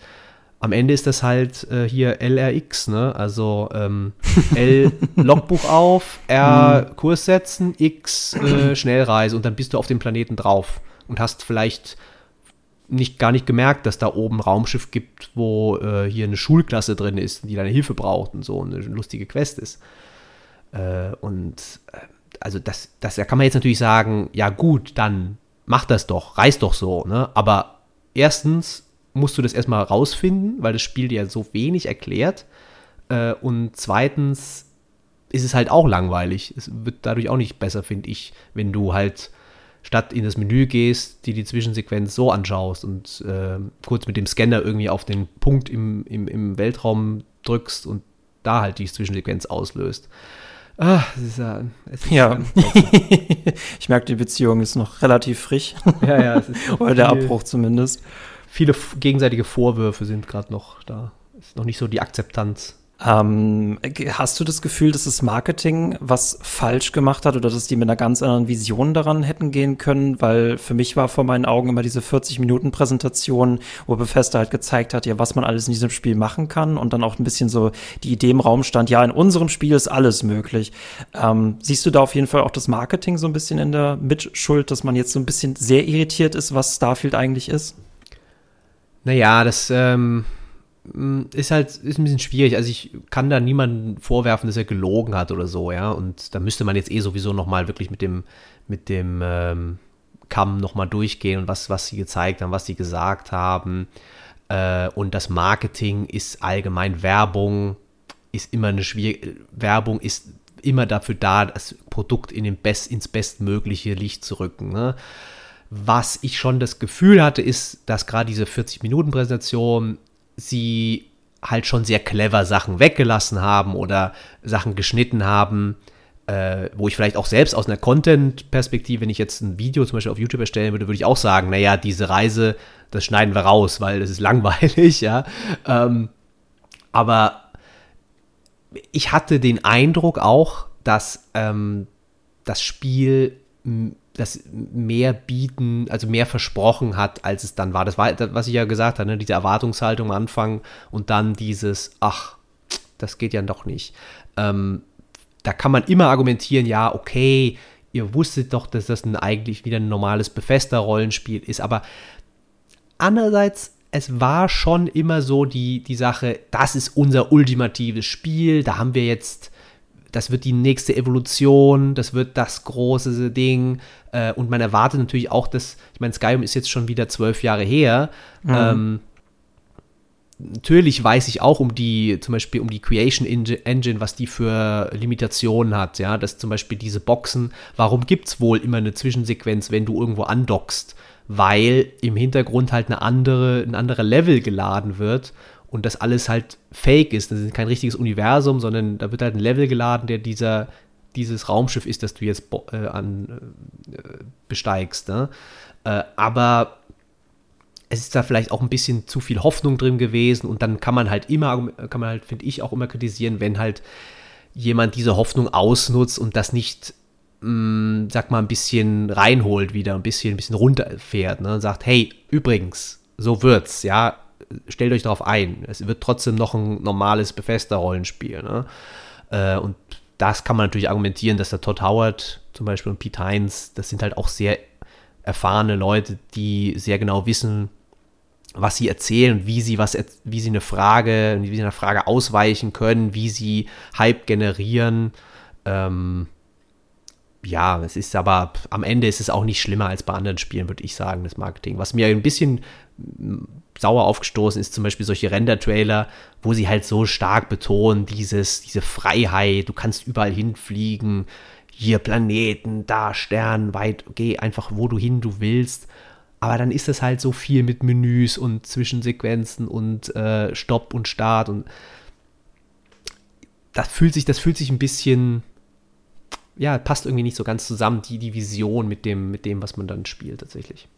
am Ende ist das halt äh, hier LRX, ne? Also ähm, L Logbuch auf, R mhm. Kurs setzen, X äh, Schnellreise und dann bist du auf dem Planeten drauf und hast vielleicht nicht gar nicht gemerkt, dass da oben ein Raumschiff gibt, wo äh, hier eine Schulklasse drin ist, die deine Hilfe braucht und so eine lustige Quest ist. Äh, und äh, also das, das da kann man jetzt natürlich sagen, ja gut, dann mach das doch, reiß doch so, ne? Aber erstens musst du das erstmal rausfinden, weil das Spiel dir so wenig erklärt. Äh, und zweitens ist es halt auch langweilig. Es wird dadurch auch nicht besser, finde ich, wenn du halt statt in das Menü gehst, die die Zwischensequenz so anschaust und äh, kurz mit dem Scanner irgendwie auf den Punkt im, im, im Weltraum drückst und da halt die Zwischensequenz auslöst. Ah, ist ja, ist ja. ich merke, die Beziehung ist noch relativ frisch. Ja, ja. Oder der Abbruch zumindest. Viele gegenseitige Vorwürfe sind gerade noch da. Ist noch nicht so die Akzeptanz. Ähm, hast du das Gefühl, dass das Marketing was falsch gemacht hat oder dass die mit einer ganz anderen Vision daran hätten gehen können? Weil für mich war vor meinen Augen immer diese 40-Minuten-Präsentation, wo Bethesda halt gezeigt hat, ja, was man alles in diesem Spiel machen kann und dann auch ein bisschen so die Idee im Raum stand, ja, in unserem Spiel ist alles möglich. Ähm, siehst du da auf jeden Fall auch das Marketing so ein bisschen in der Mitschuld, dass man jetzt so ein bisschen sehr irritiert ist, was Starfield eigentlich ist? Naja, das, ähm ist halt ist ein bisschen schwierig. Also ich kann da niemanden vorwerfen, dass er gelogen hat oder so, ja. Und da müsste man jetzt eh sowieso nochmal wirklich mit dem, mit dem ähm, Kamm nochmal durchgehen und was, was sie gezeigt haben, was sie gesagt haben. Äh, und das Marketing ist allgemein Werbung, ist immer eine schwierige, Werbung ist immer dafür da, das Produkt in den Best, ins bestmögliche Licht zu rücken. Ne? Was ich schon das Gefühl hatte, ist, dass gerade diese 40-Minuten-Präsentation sie halt schon sehr clever Sachen weggelassen haben oder Sachen geschnitten haben, äh, wo ich vielleicht auch selbst aus einer Content-Perspektive, wenn ich jetzt ein Video zum Beispiel auf YouTube erstellen würde, würde ich auch sagen, naja, diese Reise, das schneiden wir raus, weil das ist langweilig, ja. Ähm, aber ich hatte den Eindruck auch, dass ähm, das Spiel das mehr bieten, also mehr versprochen hat, als es dann war. Das war, was ich ja gesagt habe, ne? diese Erwartungshaltung am Anfang und dann dieses, ach, das geht ja doch nicht. Ähm, da kann man immer argumentieren, ja, okay, ihr wusstet doch, dass das ein, eigentlich wieder ein normales Befester-Rollenspiel ist, aber andererseits, es war schon immer so die, die Sache, das ist unser ultimatives Spiel, da haben wir jetzt das wird die nächste Evolution, das wird das große Ding. Äh, und man erwartet natürlich auch, dass, ich meine, Skyrim ist jetzt schon wieder zwölf Jahre her. Mhm. Ähm, natürlich weiß ich auch um die, zum Beispiel um die Creation Engine, was die für Limitationen hat. Ja, dass zum Beispiel diese Boxen, warum gibt es wohl immer eine Zwischensequenz, wenn du irgendwo andockst? Weil im Hintergrund halt eine andere, ein anderer Level geladen wird und das alles halt fake ist. Das ist kein richtiges Universum, sondern da wird halt ein Level geladen, der dieser, dieses Raumschiff ist, das du jetzt äh, an, äh, besteigst. Ne? Äh, aber es ist da vielleicht auch ein bisschen zu viel Hoffnung drin gewesen und dann kann man halt immer, kann man halt, finde ich, auch immer kritisieren, wenn halt jemand diese Hoffnung ausnutzt und das nicht, mh, mm, sag mal, ein bisschen reinholt wieder, ein bisschen, ein bisschen runterfährt ne? und sagt, hey, übrigens, so wird's, ja, stellt euch darauf ein. Es wird trotzdem noch ein normales Bethesda-Rollenspiel. Ne? Äh, und das kann man natürlich argumentieren, dass der Todd Howard zum Beispiel und Pete Hines, das sind halt auch sehr erfahrene Leute, die sehr genau wissen, was sie erzählen, wie sie was, wie sie eine Frage, wie sie einer Frage ausweichen können, wie sie Hype generieren. Ähm, ja, es ist aber am Ende ist es auch nicht schlimmer als bei anderen Spielen, würde ich sagen, das Marketing. Was mir ein bisschen sauer aufgestoßen ist, zum Beispiel solche Render-Trailer, wo sie halt so stark betonen, dieses, diese Freiheit, du kannst überall hinfliegen, hier Planeten, da Stern, weit, geh einfach wo du hin du willst. Aber dann ist es halt so viel mit Menüs und Zwischensequenzen und äh, Stopp und Start und das fühlt sich, das fühlt sich ein bisschen, ja, passt irgendwie nicht so ganz zusammen, die, die Vision mit dem, mit dem, was man dann spielt tatsächlich.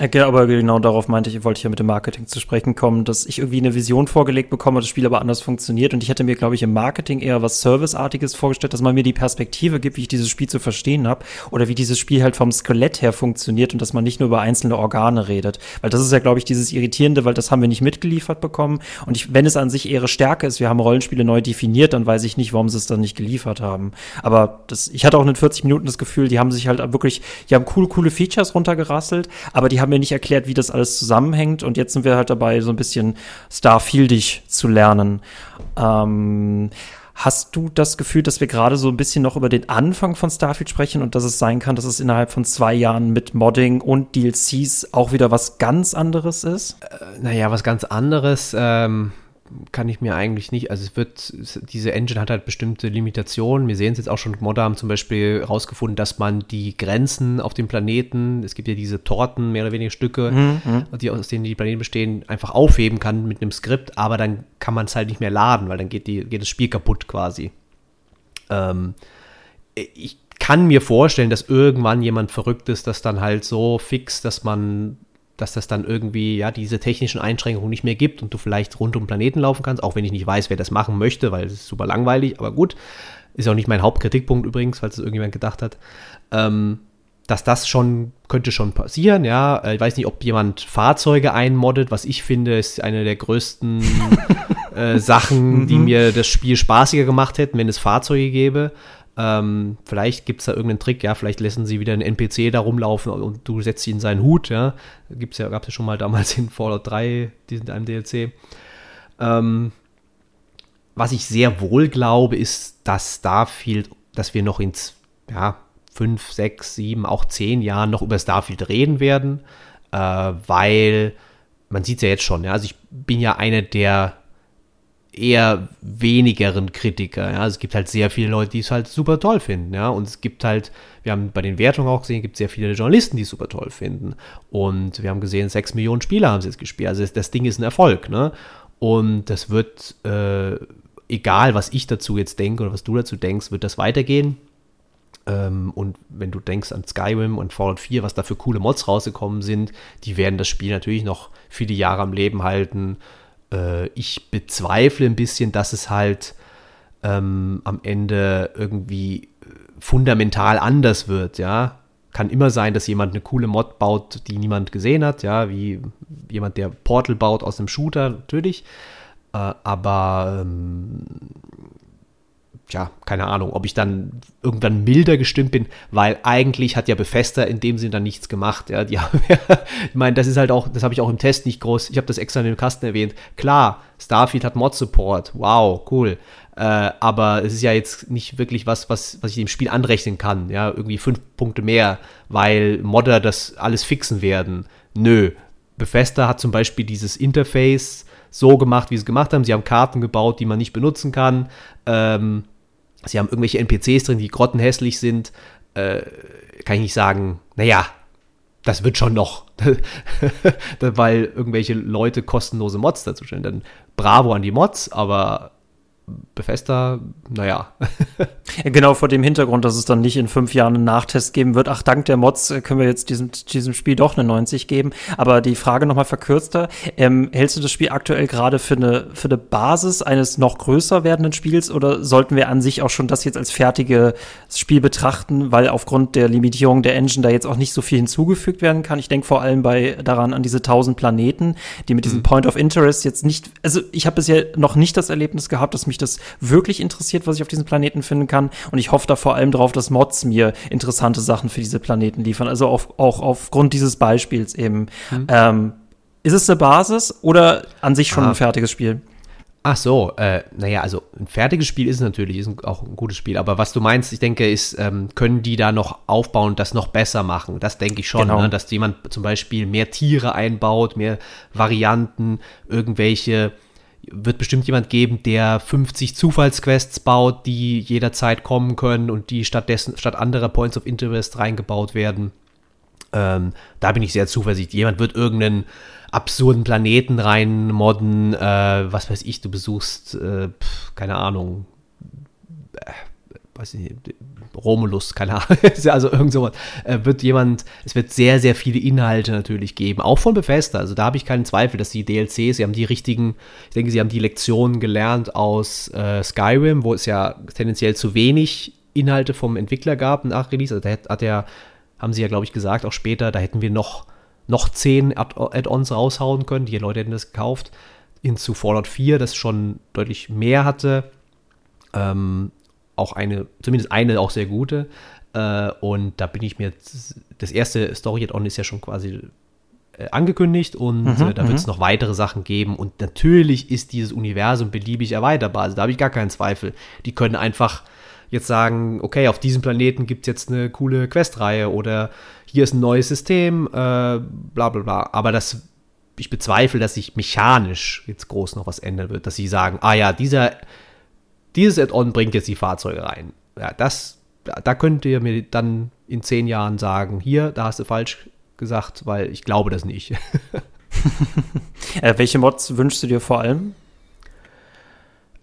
Okay, aber genau darauf meinte ich, wollte ich ja mit dem Marketing zu sprechen kommen, dass ich irgendwie eine Vision vorgelegt bekomme, das Spiel aber anders funktioniert. Und ich hätte mir, glaube ich, im Marketing eher was Serviceartiges vorgestellt, dass man mir die Perspektive gibt, wie ich dieses Spiel zu verstehen habe oder wie dieses Spiel halt vom Skelett her funktioniert und dass man nicht nur über einzelne Organe redet. Weil das ist ja, glaube ich, dieses Irritierende, weil das haben wir nicht mitgeliefert bekommen. Und ich, wenn es an sich ihre Stärke ist, wir haben Rollenspiele neu definiert, dann weiß ich nicht, warum sie es dann nicht geliefert haben. Aber das, ich hatte auch in 40 Minuten das Gefühl, die haben sich halt wirklich, die haben coole, coole Features runtergerasselt, aber die haben haben mir nicht erklärt, wie das alles zusammenhängt. Und jetzt sind wir halt dabei, so ein bisschen Starfieldig zu lernen. Ähm, Hast du das Gefühl, dass wir gerade so ein bisschen noch über den Anfang von Starfield sprechen und dass es sein kann, dass es innerhalb von zwei Jahren mit Modding und DLCs auch wieder was ganz anderes ist? Äh, naja, was ganz anderes. Ähm, kann ich mir eigentlich nicht, also es wird, diese Engine hat halt bestimmte Limitationen. Wir sehen es jetzt auch schon, Modder haben zum Beispiel herausgefunden, dass man die Grenzen auf dem Planeten, es gibt ja diese Torten, mehr oder weniger Stücke, mhm, mhm. die, aus denen die Planeten bestehen, einfach aufheben kann mit einem Skript, aber dann kann man es halt nicht mehr laden, weil dann geht, die, geht das Spiel kaputt quasi. Ähm, ich kann mir vorstellen, dass irgendwann jemand verrückt ist, das dann halt so fix, dass man dass das dann irgendwie ja diese technischen Einschränkungen nicht mehr gibt und du vielleicht rund um den Planeten laufen kannst, auch wenn ich nicht weiß, wer das machen möchte, weil es ist super langweilig, aber gut. Ist auch nicht mein Hauptkritikpunkt übrigens, falls es irgendjemand gedacht hat. Ähm, dass das schon, könnte schon passieren, ja. Äh, ich weiß nicht, ob jemand Fahrzeuge einmoddet, was ich finde, ist eine der größten äh, Sachen, die mhm. mir das Spiel spaßiger gemacht hätten, wenn es Fahrzeuge gäbe. Ähm, vielleicht gibt es da irgendeinen Trick, ja, vielleicht lassen sie wieder einen NPC da rumlaufen und du setzt ihn in seinen Hut, ja. Gibt's ja, gab es ja schon mal damals in Fallout 3, diesen einem DLC. Ähm, was ich sehr wohl glaube, ist, dass Starfield, dass wir noch in ja, fünf, sechs, sieben, auch zehn Jahren noch über Starfield reden werden, äh, weil man sieht es ja jetzt schon, ja, also ich bin ja einer der eher wenigeren Kritiker. Ja? Also es gibt halt sehr viele Leute, die es halt super toll finden. Ja? Und es gibt halt, wir haben bei den Wertungen auch gesehen, es gibt sehr viele Journalisten, die es super toll finden. Und wir haben gesehen, sechs Millionen Spieler haben es jetzt gespielt. Also das Ding ist ein Erfolg. Ne? Und das wird, äh, egal was ich dazu jetzt denke oder was du dazu denkst, wird das weitergehen. Ähm, und wenn du denkst an Skyrim und Fallout 4, was da für coole Mods rausgekommen sind, die werden das Spiel natürlich noch viele Jahre am Leben halten äh, ich bezweifle ein bisschen, dass es halt ähm, am Ende irgendwie äh, fundamental anders wird, ja. Kann immer sein, dass jemand eine coole Mod baut, die niemand gesehen hat, ja, wie jemand, der Portal baut aus einem Shooter, natürlich. Äh, aber ähm, ja, keine Ahnung, ob ich dann irgendwann milder gestimmt bin, weil eigentlich hat ja Bethesda in dem Sinn dann nichts gemacht. Ja, die haben ja, ich meine, das ist halt auch, das habe ich auch im Test nicht groß, ich habe das extra in dem Kasten erwähnt. Klar, Starfield hat Mod-Support, wow, cool. Äh, aber es ist ja jetzt nicht wirklich was, was, was ich dem Spiel anrechnen kann. Ja, irgendwie fünf Punkte mehr, weil Modder das alles fixen werden. Nö. Bethesda hat zum Beispiel dieses Interface so gemacht, wie sie es gemacht haben. Sie haben Karten gebaut, die man nicht benutzen kann. Ähm, Sie haben irgendwelche NPCs drin, die grottenhässlich sind. Äh, kann ich nicht sagen, naja, das wird schon noch, weil irgendwelche Leute kostenlose Mods dazu stellen. Dann bravo an die Mods, aber Bethesda, naja. genau vor dem Hintergrund, dass es dann nicht in fünf Jahren einen Nachtest geben wird. Ach, dank der Mods äh, können wir jetzt diesem, diesem Spiel doch eine 90 geben. Aber die Frage nochmal verkürzter. Ähm, hältst du das Spiel aktuell gerade für eine, für eine Basis eines noch größer werdenden Spiels oder sollten wir an sich auch schon das jetzt als fertiges Spiel betrachten, weil aufgrund der Limitierung der Engine da jetzt auch nicht so viel hinzugefügt werden kann? Ich denke vor allem bei daran an diese 1000 Planeten, die mit diesem mhm. Point of Interest jetzt nicht, also ich habe bisher noch nicht das Erlebnis gehabt, dass mich das wirklich interessiert, was ich auf diesem Planeten finden kann. Und ich hoffe da vor allem drauf, dass Mods mir interessante Sachen für diese Planeten liefern. Also auf, auch aufgrund dieses Beispiels eben. Mhm. Ähm, ist es eine Basis oder an sich schon ah. ein fertiges Spiel? Ach so, äh, naja, also ein fertiges Spiel ist natürlich, ist auch ein gutes Spiel. Aber was du meinst, ich denke, ist, ähm, können die da noch aufbauen, das noch besser machen? Das denke ich schon, genau. ne? dass jemand zum Beispiel mehr Tiere einbaut, mehr Varianten, irgendwelche wird bestimmt jemand geben, der 50 Zufallsquests baut, die jederzeit kommen können und die stattdessen statt anderer Points of Interest reingebaut werden. Ähm, da bin ich sehr zuversichtlich. Jemand wird irgendeinen absurden Planeten reinmodden, äh, was weiß ich, du besuchst, äh, keine Ahnung, weiß ich nicht, Romulus, keine Ahnung, also irgend sowas, äh, wird jemand, es wird sehr, sehr viele Inhalte natürlich geben, auch von Bethesda, also da habe ich keinen Zweifel, dass die DLCs, sie haben die richtigen, ich denke, sie haben die Lektionen gelernt aus äh, Skyrim, wo es ja tendenziell zu wenig Inhalte vom Entwickler gab nach Release, also da hat, er, haben sie ja, glaube ich, gesagt, auch später, da hätten wir noch, noch zehn Add-ons raushauen können, die Leute hätten das gekauft, hinzu Fallout 4, das schon deutlich mehr hatte, ähm, auch eine, zumindest eine auch sehr gute. Äh, und da bin ich mir, das erste Story-Add-on ist ja schon quasi äh, angekündigt und mhm, äh, da wird es mhm. noch weitere Sachen geben. Und natürlich ist dieses Universum beliebig erweiterbar. Also da habe ich gar keinen Zweifel. Die können einfach jetzt sagen, okay, auf diesem Planeten gibt es jetzt eine coole Questreihe oder hier ist ein neues System, äh, bla bla bla. Aber das, ich bezweifle, dass sich mechanisch jetzt groß noch was ändern wird, dass sie sagen, ah ja, dieser dieses Add-on bringt jetzt die Fahrzeuge rein. Ja, das, da könnt ihr mir dann in zehn Jahren sagen, hier, da hast du falsch gesagt, weil ich glaube das nicht. äh, welche Mods wünschst du dir vor allem?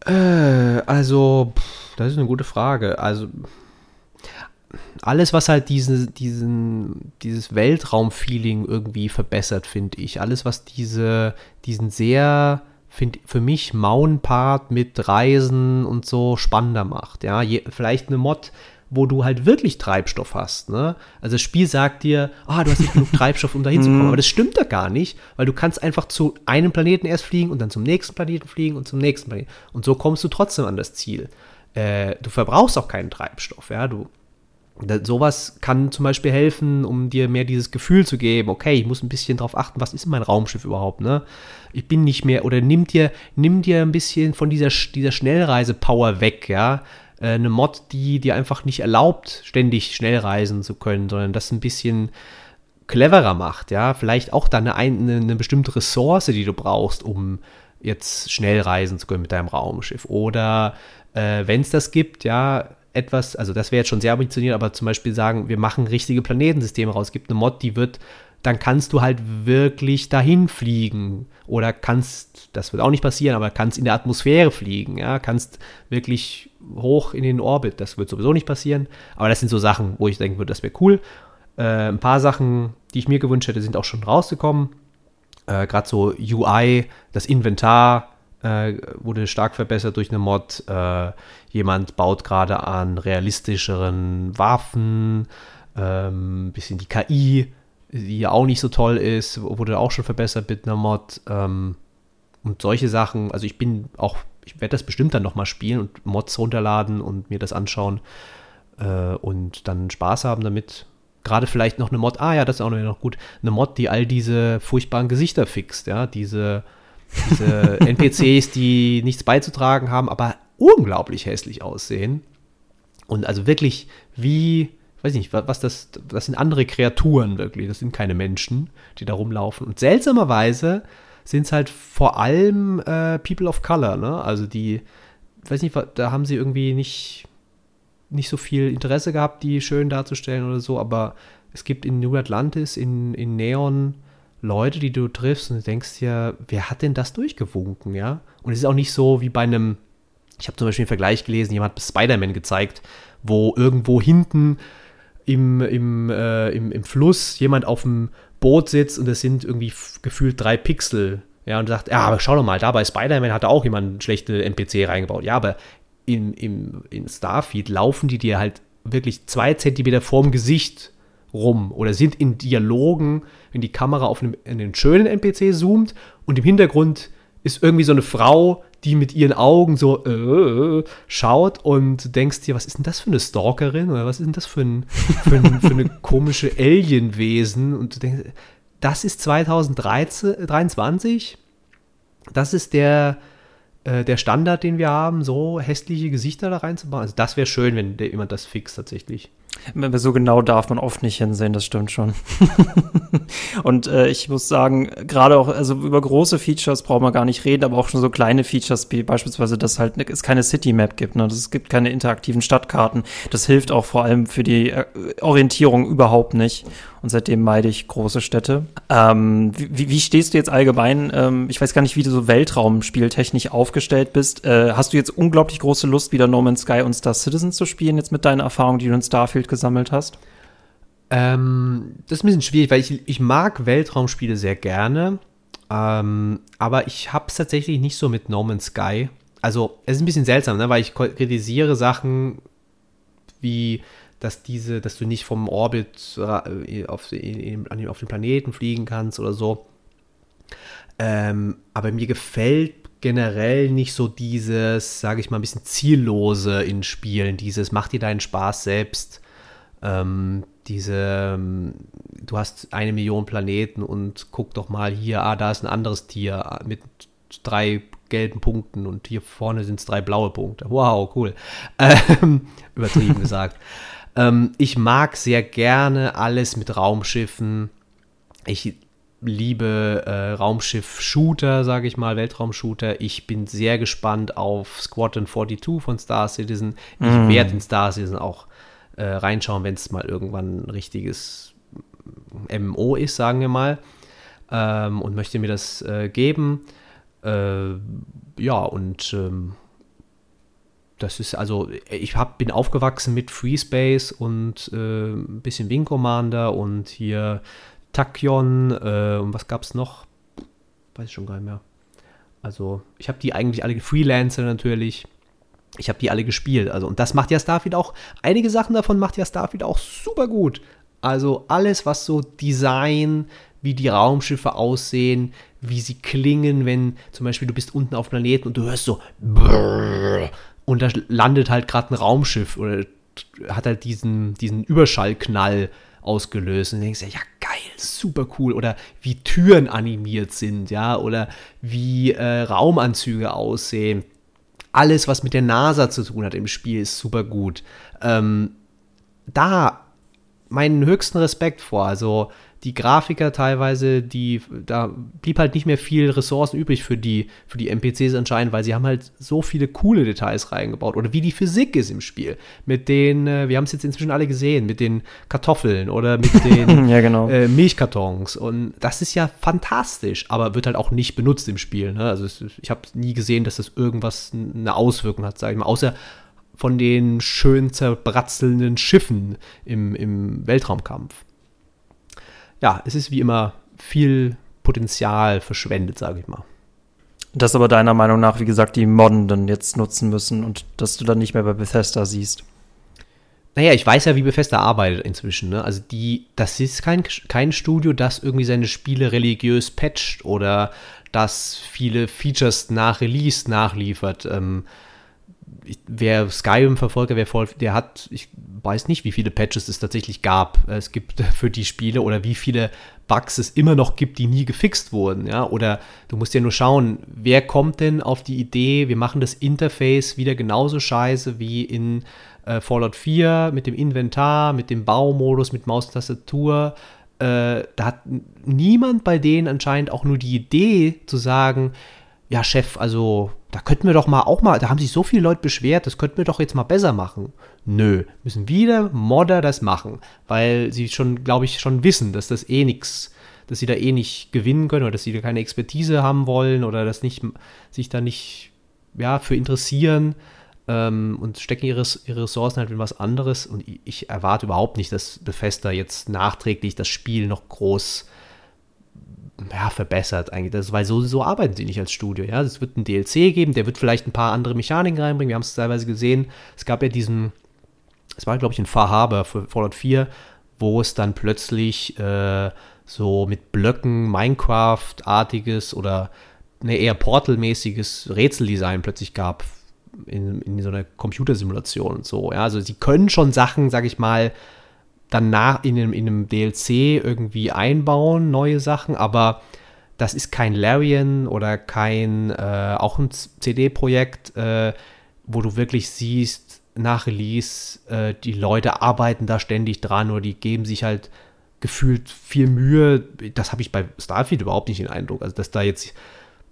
Äh, also, pff, das ist eine gute Frage. Also, alles, was halt diese, diesen, dieses Weltraum-Feeling irgendwie verbessert, finde ich. Alles, was diese, diesen sehr find, für mich Maun-Part mit Reisen und so spannender macht. Ja, Je, vielleicht eine Mod, wo du halt wirklich Treibstoff hast. Ne? Also das Spiel sagt dir, ah, du hast nicht genug Treibstoff, um da hinzukommen. Mhm. Aber das stimmt da gar nicht, weil du kannst einfach zu einem Planeten erst fliegen und dann zum nächsten Planeten fliegen und zum nächsten Planeten. Und so kommst du trotzdem an das Ziel. Äh, du verbrauchst auch keinen Treibstoff. Ja, du Sowas kann zum Beispiel helfen, um dir mehr dieses Gefühl zu geben, okay, ich muss ein bisschen drauf achten, was ist mein Raumschiff überhaupt, ne? Ich bin nicht mehr, oder nimm dir, nimm dir ein bisschen von dieser, dieser Schnellreise-Power weg, ja? Äh, eine Mod, die dir einfach nicht erlaubt, ständig schnell reisen zu können, sondern das ein bisschen cleverer macht, ja? Vielleicht auch dann eine, eine, eine bestimmte Ressource, die du brauchst, um jetzt schnell reisen zu können mit deinem Raumschiff. Oder äh, wenn es das gibt, ja, etwas, also das wäre jetzt schon sehr ambitioniert, aber zum Beispiel sagen, wir machen richtige Planetensysteme raus. Gibt eine Mod, die wird, dann kannst du halt wirklich dahin fliegen. Oder kannst, das wird auch nicht passieren, aber kannst in der Atmosphäre fliegen, ja, kannst wirklich hoch in den Orbit. Das wird sowieso nicht passieren. Aber das sind so Sachen, wo ich denken würde, das wäre cool. Äh, ein paar Sachen, die ich mir gewünscht hätte, sind auch schon rausgekommen. Äh, Gerade so UI, das Inventar, äh, wurde stark verbessert durch eine Mod. Äh, jemand baut gerade an realistischeren Waffen. Ähm, bisschen die KI, die ja auch nicht so toll ist, wurde auch schon verbessert mit einer Mod. Ähm, und solche Sachen. Also ich bin auch, ich werde das bestimmt dann nochmal spielen und Mods runterladen und mir das anschauen äh, und dann Spaß haben damit gerade vielleicht noch eine Mod, ah ja, das ist auch noch gut, eine Mod, die all diese furchtbaren Gesichter fixt, ja, diese diese NPCs, die nichts beizutragen haben, aber unglaublich hässlich aussehen. Und also wirklich wie, weiß nicht, was das, das sind andere Kreaturen wirklich, das sind keine Menschen, die da rumlaufen. Und seltsamerweise sind es halt vor allem äh, People of Color, ne? Also die, weiß nicht, da haben sie irgendwie nicht, nicht so viel Interesse gehabt, die schön darzustellen oder so, aber es gibt in New Atlantis, in, in Neon, Leute, die du triffst und du denkst dir, wer hat denn das durchgewunken, ja? Und es ist auch nicht so wie bei einem Ich habe zum Beispiel einen Vergleich gelesen, jemand hat Spider-Man gezeigt, wo irgendwo hinten im, im, äh, im, im Fluss jemand auf dem Boot sitzt und es sind irgendwie gefühlt drei Pixel. Ja, und sagt, ja, aber schau doch mal, da bei Spider-Man hat auch jemand einen schlechten NPC reingebaut. Ja, aber in, in, in Starfield laufen die dir halt wirklich zwei Zentimeter vorm Gesicht rum oder sind in Dialogen, wenn die Kamera auf einen, einen schönen NPC zoomt und im Hintergrund ist irgendwie so eine Frau, die mit ihren Augen so äh, schaut und denkst dir, was ist denn das für eine Stalkerin oder was ist denn das für, ein, für, ein, für eine komische Alienwesen? Und du denkst, das ist 2023, das ist der, äh, der Standard, den wir haben, so hässliche Gesichter da reinzubauen. Also das wäre schön, wenn jemand das fixt tatsächlich. So genau darf man oft nicht hinsehen, das stimmt schon. und äh, ich muss sagen, gerade auch, also über große Features braucht man gar nicht reden, aber auch schon so kleine Features, wie beispielsweise, dass halt es keine City-Map gibt, ne? es gibt keine interaktiven Stadtkarten. Das hilft auch vor allem für die äh, Orientierung überhaupt nicht. Und seitdem meide ich große Städte. Ähm, wie, wie, stehst du jetzt allgemein? Ähm, ich weiß gar nicht, wie du so Weltraumspieltechnisch aufgestellt bist. Äh, hast du jetzt unglaublich große Lust, wieder No Man's Sky und Star Citizen zu spielen, jetzt mit deinen Erfahrungen, die du in Starfield gesammelt hast? Ähm, das ist ein bisschen schwierig, weil ich, ich mag Weltraumspiele sehr gerne. Ähm, aber ich habe es tatsächlich nicht so mit No Man's Sky. Also, es ist ein bisschen seltsam, ne? weil ich kritisiere Sachen wie, dass diese, dass du nicht vom Orbit äh, auf, auf den Planeten fliegen kannst oder so. Ähm, aber mir gefällt generell nicht so dieses, sage ich mal, ein bisschen ziellose in Spielen, dieses mach dir deinen Spaß selbst. Ähm, diese, ähm, du hast eine Million Planeten und guck doch mal hier, ah, da ist ein anderes Tier mit drei gelben Punkten und hier vorne sind es drei blaue Punkte. Wow, cool. Ähm, übertrieben gesagt. Ähm, ich mag sehr gerne alles mit Raumschiffen. Ich liebe äh, Raumschiff-Shooter, sage ich mal, Weltraumshooter. Ich bin sehr gespannt auf Squadron 42 von Star Citizen. Ich mm. werde in Star Citizen auch äh, reinschauen, wenn es mal irgendwann ein richtiges MMO ist, sagen wir mal. Ähm, und möchte mir das äh, geben. Äh, ja, und ähm, das ist also, ich hab, bin aufgewachsen mit FreeSpace und äh, ein bisschen Wing Commander und hier Tachyon äh, und was gab es noch? Weiß ich schon gar nicht mehr. Also, ich habe die eigentlich alle, Freelancer natürlich. Ich habe die alle gespielt. Also, und das macht ja Starfield auch, einige Sachen davon macht ja Starfield auch super gut. Also, alles, was so Design, wie die Raumschiffe aussehen, wie sie klingen, wenn zum Beispiel du bist unten auf Planeten und du hörst so brrr, und da landet halt gerade ein Raumschiff oder hat halt diesen, diesen Überschallknall ausgelöst und denkst ja, ja geil, super cool oder wie Türen animiert sind, ja, oder wie äh, Raumanzüge aussehen. Alles, was mit der NASA zu tun hat im Spiel, ist super gut. Ähm, da meinen höchsten Respekt vor. Also die Grafiker teilweise, die, da blieb halt nicht mehr viel Ressourcen übrig für die, für die NPCs anscheinend, weil sie haben halt so viele coole Details reingebaut. Oder wie die Physik ist im Spiel. Mit den, äh, wir haben es jetzt inzwischen alle gesehen, mit den Kartoffeln oder mit den ja, genau. äh, Milchkartons. Und das ist ja fantastisch, aber wird halt auch nicht benutzt im Spiel. Ne? Also es, ich habe nie gesehen, dass das irgendwas eine Auswirkung hat, sage ich mal. Außer von den schön zerbratzelnden Schiffen im, im Weltraumkampf ja, es ist wie immer viel Potenzial verschwendet, sage ich mal. Das aber deiner Meinung nach, wie gesagt, die Modden dann jetzt nutzen müssen und dass du dann nicht mehr bei Bethesda siehst. Naja, ich weiß ja, wie Bethesda arbeitet inzwischen. Ne? Also die, das ist kein, kein Studio, das irgendwie seine Spiele religiös patcht oder das viele Features nach Release nachliefert. Ähm, wer Skyrim verfolgt, wer voll, der hat, ich weiß nicht, wie viele Patches es tatsächlich gab. Es gibt für die Spiele oder wie viele Bugs es immer noch gibt, die nie gefixt wurden, ja. Oder du musst ja nur schauen, wer kommt denn auf die Idee, wir machen das Interface wieder genauso scheiße wie in äh, Fallout 4 mit dem Inventar, mit dem Baumodus, mit Maustastatur. Äh, da hat niemand bei denen anscheinend auch nur die Idee zu sagen, ja, Chef, also da könnten wir doch mal auch mal, da haben sich so viele Leute beschwert, das könnten wir doch jetzt mal besser machen. Nö, müssen wieder Modder das machen, weil sie schon, glaube ich, schon wissen, dass das eh nichts, dass sie da eh nicht gewinnen können oder dass sie da keine Expertise haben wollen oder dass nicht, sich da nicht ja, für interessieren ähm, und stecken ihre, ihre Ressourcen halt in was anderes. Und ich, erwarte überhaupt nicht, dass Bethesda jetzt nachträglich das Spiel noch groß ja, verbessert eigentlich. Das, weil so, so arbeiten sie nicht als Studio. Ja? Es wird einen DLC geben, der wird vielleicht ein paar andere Mechaniken reinbringen. Wir haben es teilweise gesehen. Es gab ja diesen, es war glaube ich ein Far Harbor für Fallout 4, wo es dann plötzlich äh, so mit Blöcken Minecraft-artiges oder ne, eher Portal-mäßiges Rätseldesign plötzlich gab in, in so einer Computersimulation und so. Ja, also sie können schon Sachen, sag ich mal, dann nach in einem, in einem DLC irgendwie einbauen, neue Sachen, aber das ist kein Larian oder kein, äh, auch ein CD-Projekt, äh, wo du wirklich siehst, nach Release, äh, die Leute arbeiten da ständig dran oder die geben sich halt gefühlt viel Mühe. Das habe ich bei Starfield überhaupt nicht den Eindruck. Also, dass da jetzt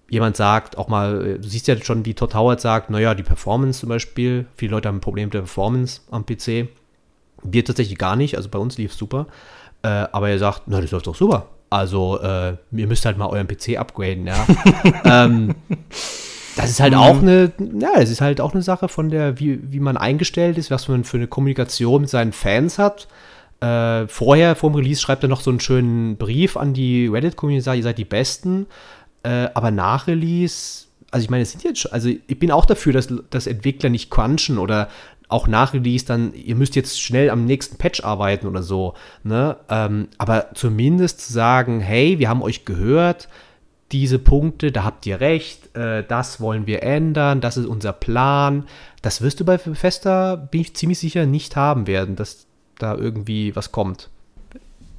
jemand sagt, auch mal, äh, du siehst ja schon, wie Todd Howard sagt, naja, die Performance zum Beispiel, viele Leute haben ein Problem mit der Performance am PC. Wir tatsächlich gar nicht, also bei uns lief es super. Äh, aber er sagt, na, das läuft doch super. Also, äh, ihr müsst halt mal euren PC upgraden, ja. ähm, das ist halt mhm. auch eine, ja, es ist halt auch eine Sache von der, wie, wie man eingestellt ist, was man für eine Kommunikation mit seinen Fans hat. Äh, vorher, vor dem Release, schreibt er noch so einen schönen Brief an die Reddit-Community, sagt, ihr seid die Besten. Äh, aber nach Release, also ich meine, es sind jetzt schon, also ich bin auch dafür, dass, dass Entwickler nicht crunchen oder auch nach Release dann, ihr müsst jetzt schnell am nächsten Patch arbeiten oder so. Ne? Ähm, aber zumindest zu sagen, hey, wir haben euch gehört, diese Punkte, da habt ihr recht, äh, das wollen wir ändern, das ist unser Plan. Das wirst du bei Bethesda, bin ich ziemlich sicher, nicht haben werden, dass da irgendwie was kommt.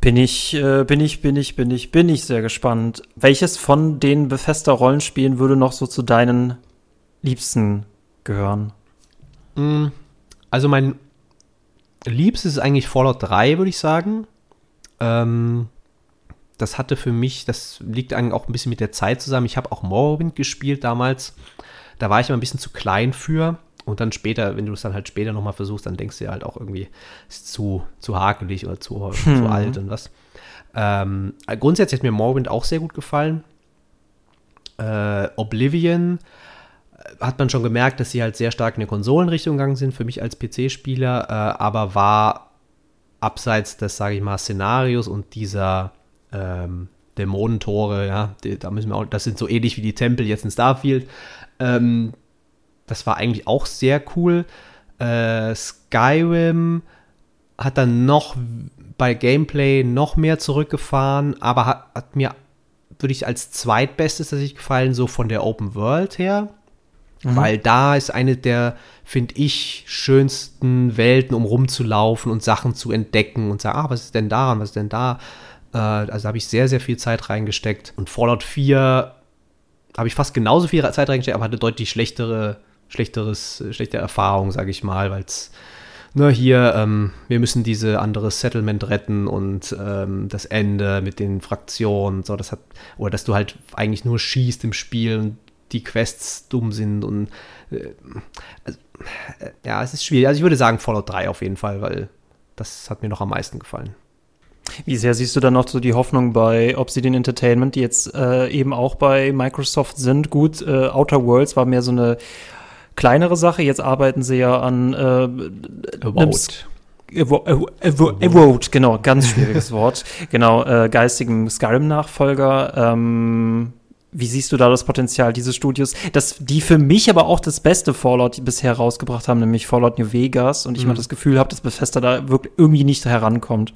Bin ich, äh, bin ich, bin ich, bin ich, bin ich sehr gespannt. Welches von den Bethesda-Rollenspielen würde noch so zu deinen Liebsten gehören? Mm, also mein Liebstes ist eigentlich Fallout 3, würde ich sagen. Ähm, das hatte für mich, das liegt eigentlich auch ein bisschen mit der Zeit zusammen. Ich habe auch Morrowind gespielt damals. Da war ich immer ein bisschen zu klein für. Und dann später, wenn du es dann halt später nochmal versuchst, dann denkst du ja halt auch irgendwie, ist zu, zu hakelig oder zu, hm. zu alt und was. Ähm, grundsätzlich hat mir Morrowind auch sehr gut gefallen. Äh, Oblivion hat man schon gemerkt, dass sie halt sehr stark in eine Konsolenrichtung gegangen sind, für mich als PC-Spieler, äh, aber war abseits des, sage ich mal, Szenarios und dieser ähm, Dämonentore, ja, die, da müssen wir auch, das sind so ähnlich wie die Tempel jetzt in Starfield. Ähm, das war eigentlich auch sehr cool. Äh, Skyrim hat dann noch bei Gameplay noch mehr zurückgefahren, aber hat, hat mir, würde ich als zweitbestes tatsächlich gefallen, so von der Open World her. Mhm. Weil da ist eine der, finde ich, schönsten Welten, um rumzulaufen und Sachen zu entdecken und sagen, ah, was ist denn da und was ist denn da? Äh, also habe ich sehr, sehr viel Zeit reingesteckt. Und Fallout 4 habe ich fast genauso viel Zeit reingesteckt, aber hatte deutlich schlechtere schlechteres, schlechte Erfahrung, sage ich mal, weil es ne, hier, ähm, wir müssen diese andere Settlement retten und ähm, das Ende mit den Fraktionen, so, das hat, oder dass du halt eigentlich nur schießt im Spiel und die Quests dumm sind und äh, also, äh, ja, es ist schwierig. Also ich würde sagen Fallout 3 auf jeden Fall, weil das hat mir noch am meisten gefallen. Wie sehr siehst du dann noch so die Hoffnung bei Obsidian Entertainment, die jetzt äh, eben auch bei Microsoft sind? Gut, äh, Outer Worlds war mehr so eine kleinere Sache. Jetzt arbeiten sie ja an äh. Avowed, genau, ganz schwieriges Wort. Genau, äh, geistigem Skyrim-Nachfolger. Ähm, wie siehst du da das Potenzial dieses Studios? Dass die für mich aber auch das beste Fallout bisher rausgebracht haben, nämlich Fallout New Vegas. Und ich mhm. mal das Gefühl habe, dass Bethesda da wirklich irgendwie nicht herankommt.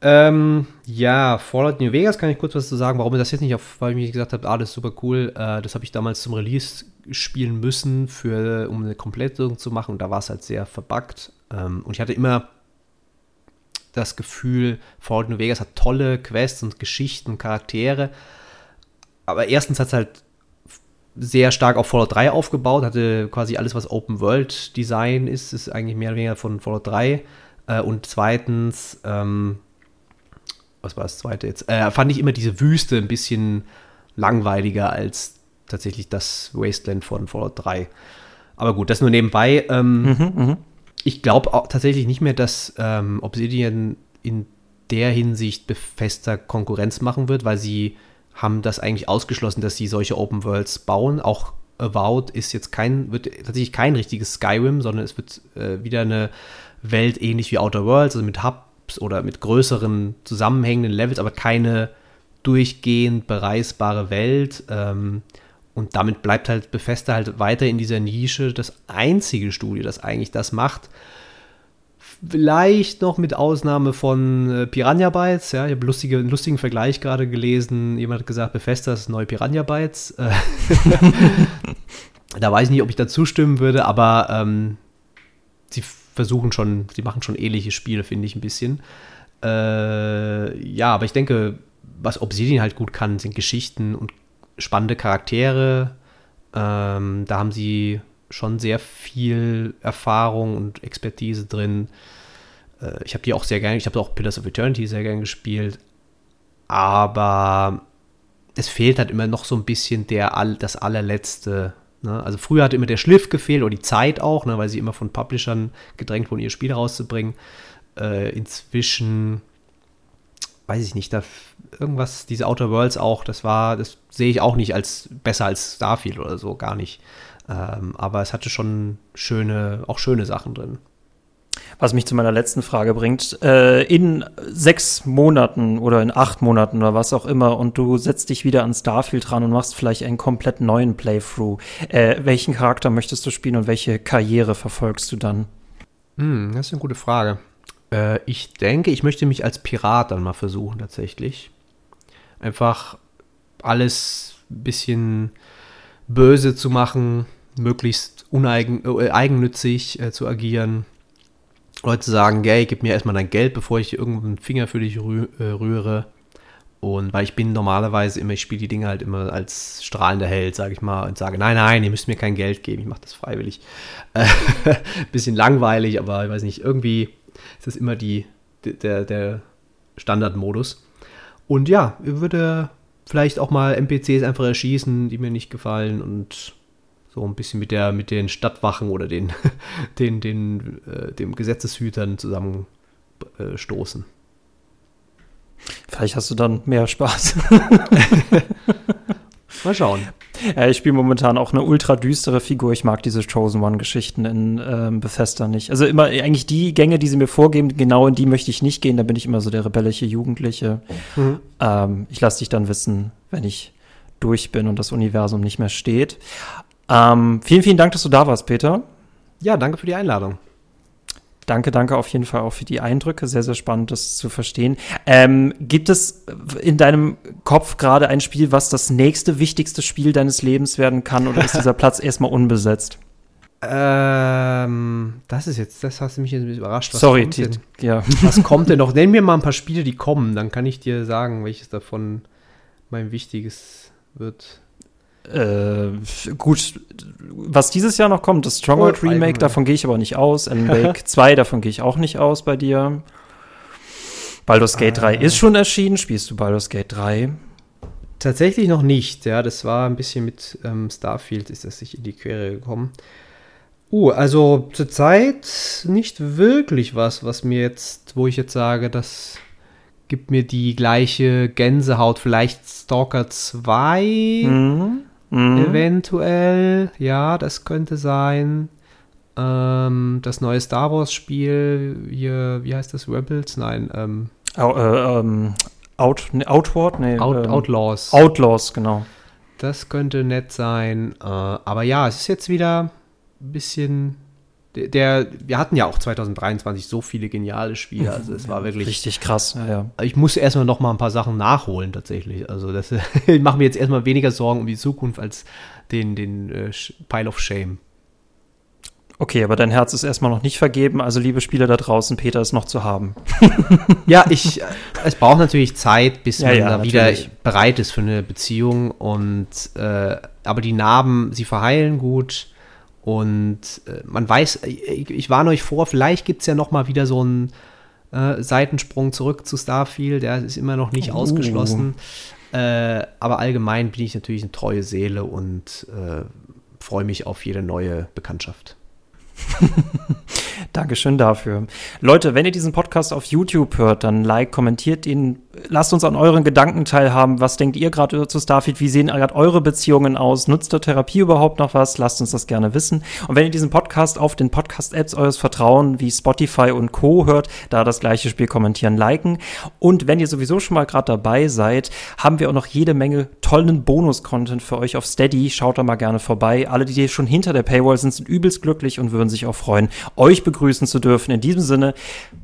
Ähm, ja, Fallout New Vegas kann ich kurz was zu sagen, warum ich das jetzt nicht auf, weil ich mir gesagt habe, ah, das ist super cool. Äh, das habe ich damals zum Release spielen müssen, für, um eine Komplettung zu machen. Und da war es halt sehr verbuggt. Ähm, und ich hatte immer das Gefühl, Fallout New Vegas hat tolle Quests und Geschichten und Charaktere. Aber erstens hat es halt sehr stark auf Fallout 3 aufgebaut, hatte quasi alles, was Open World Design ist, ist eigentlich mehr oder weniger von Fallout 3. Äh, und zweitens, ähm, was war das zweite jetzt? Äh, fand ich immer diese Wüste ein bisschen langweiliger als tatsächlich das Wasteland von Fallout 3. Aber gut, das nur nebenbei. Ähm, mhm, mh. Ich glaube tatsächlich nicht mehr, dass ähm, Obsidian in der Hinsicht fester Konkurrenz machen wird, weil sie haben das eigentlich ausgeschlossen, dass sie solche Open Worlds bauen. Auch Avowed ist jetzt kein, wird tatsächlich kein richtiges Skyrim, sondern es wird äh, wieder eine Welt ähnlich wie Outer Worlds, also mit Hubs oder mit größeren zusammenhängenden Levels, aber keine durchgehend bereisbare Welt. Ähm, und damit bleibt halt Bethesda halt weiter in dieser Nische das einzige Studio, das eigentlich das macht. Vielleicht noch mit Ausnahme von äh, Piranha Bytes. Ja, ich habe lustige, einen lustigen Vergleich gerade gelesen. Jemand hat gesagt, Bethesda ist neue Piranha Bytes. Äh, da weiß ich nicht, ob ich da zustimmen würde, aber ähm, sie versuchen schon, sie machen schon ähnliche Spiele, finde ich ein bisschen. Äh, ja, aber ich denke, was Obsidian halt gut kann, sind Geschichten und spannende Charaktere. Ähm, da haben sie schon sehr viel Erfahrung und Expertise drin. Äh, ich habe die auch sehr gerne, ich habe auch Pillars of Eternity sehr gerne gespielt. Aber es fehlt halt immer noch so ein bisschen der, das allerletzte. Ne? Also früher hat immer der Schliff gefehlt oder die Zeit auch, ne? weil sie immer von Publishern gedrängt wurden, ihr Spiel rauszubringen. Äh, inzwischen weiß ich nicht, da irgendwas, diese Outer Worlds auch, das war, das sehe ich auch nicht als besser als Starfield oder so, gar nicht. Ähm, aber es hatte schon schöne, auch schöne Sachen drin. Was mich zu meiner letzten Frage bringt. Äh, in sechs Monaten oder in acht Monaten oder was auch immer und du setzt dich wieder an Starfield dran und machst vielleicht einen komplett neuen Playthrough. Äh, welchen Charakter möchtest du spielen und welche Karriere verfolgst du dann? Hm, das ist eine gute Frage. Äh, ich denke, ich möchte mich als Pirat dann mal versuchen, tatsächlich. Einfach alles ein bisschen böse zu machen, möglichst uneigen, äh, äh, zu agieren. Leute sagen, gay, gib mir erstmal dein Geld, bevor ich irgendeinen Finger für dich rü äh, rühre. Und weil ich bin normalerweise immer, ich spiele die Dinge halt immer als strahlender Held, sage ich mal, und sage, nein, nein, ihr müsst mir kein Geld geben, ich mache das freiwillig. Bisschen langweilig, aber ich weiß nicht, irgendwie ist das immer die, der, der Standardmodus. Und ja, ich würde vielleicht auch mal NPCs einfach erschießen, die mir nicht gefallen und so ein bisschen mit der mit den Stadtwachen oder den den den äh, dem Gesetzeshütern zusammenstoßen. Äh, vielleicht hast du dann mehr Spaß. mal schauen. Ja, ich spiele momentan auch eine ultra düstere Figur. Ich mag diese Chosen One-Geschichten in ähm, Bethesda nicht. Also immer eigentlich die Gänge, die sie mir vorgeben, genau in die möchte ich nicht gehen. Da bin ich immer so der rebellische Jugendliche. Mhm. Ähm, ich lasse dich dann wissen, wenn ich durch bin und das Universum nicht mehr steht. Ähm, vielen, vielen Dank, dass du da warst, Peter. Ja, danke für die Einladung. Danke, danke auf jeden Fall auch für die Eindrücke. Sehr, sehr spannend, das zu verstehen. Ähm, gibt es in deinem Kopf gerade ein Spiel, was das nächste wichtigste Spiel deines Lebens werden kann oder ist dieser Platz erstmal unbesetzt? Ähm, das ist jetzt, das hast du mich jetzt ein bisschen überrascht. Was Sorry, die, ja. Was kommt denn noch? Nenn mir mal ein paar Spiele, die kommen, dann kann ich dir sagen, welches davon mein wichtiges wird. Äh, gut, was dieses Jahr noch kommt, das Stronghold oh, Remake, davon gehe ich aber nicht aus. Alan Wake 2, davon gehe ich auch nicht aus bei dir. Baldur's Gate ah. 3 ist schon erschienen. Spielst du Baldur's Gate 3? Tatsächlich noch nicht, ja. Das war ein bisschen mit ähm, Starfield, ist das sich in die Quere gekommen. Uh, also zurzeit nicht wirklich was, was mir jetzt, wo ich jetzt sage, das gibt mir die gleiche Gänsehaut. Vielleicht Stalker 2. Mhm. Mhm. Eventuell, ja, das könnte sein. Ähm, das neue Star Wars-Spiel, hier, wie heißt das? Rebels? Nein. Ähm, oh, äh, ähm, Out, ne, Outward? Nee, Out, ähm, Outlaws. Outlaws, genau. Das könnte nett sein. Äh, aber ja, es ist jetzt wieder ein bisschen der, wir hatten ja auch 2023 so viele geniale Spiele, also es war wirklich richtig krass. Ja, ja. Ich muss erstmal noch mal ein paar Sachen nachholen tatsächlich. Also das, ich mache mir jetzt erstmal weniger Sorgen um die Zukunft als den den äh, Pile of Shame. Okay, aber dein Herz ist erstmal noch nicht vergeben, also liebe Spieler da draußen, Peter ist noch zu haben. ja, ich, es braucht natürlich Zeit, bis ja, man ja, da wieder bereit ist für eine Beziehung und, äh, aber die Narben, sie verheilen gut und äh, man weiß, ich, ich warne euch vor, vielleicht gibt es ja noch mal wieder so einen äh, Seitensprung zurück zu Starfield. Der ist immer noch nicht uh. ausgeschlossen. Äh, aber allgemein bin ich natürlich eine treue Seele und äh, freue mich auf jede neue Bekanntschaft. Dankeschön dafür. Leute, wenn ihr diesen Podcast auf YouTube hört, dann like, kommentiert ihn lasst uns an euren Gedanken teilhaben. Was denkt ihr gerade zu Starfield? Wie sehen gerade eure Beziehungen aus? Nutzt der Therapie überhaupt noch was? Lasst uns das gerne wissen. Und wenn ihr diesen Podcast auf den Podcast-Apps eures Vertrauen wie Spotify und Co. hört, da das gleiche Spiel kommentieren, liken. Und wenn ihr sowieso schon mal gerade dabei seid, haben wir auch noch jede Menge tollen Bonus-Content für euch auf Steady. Schaut da mal gerne vorbei. Alle, die schon hinter der Paywall sind, sind übelst glücklich und würden sich auch freuen, euch begrüßen zu dürfen. In diesem Sinne,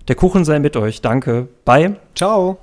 der Kuchen sei mit euch. Danke. Bye. Ciao.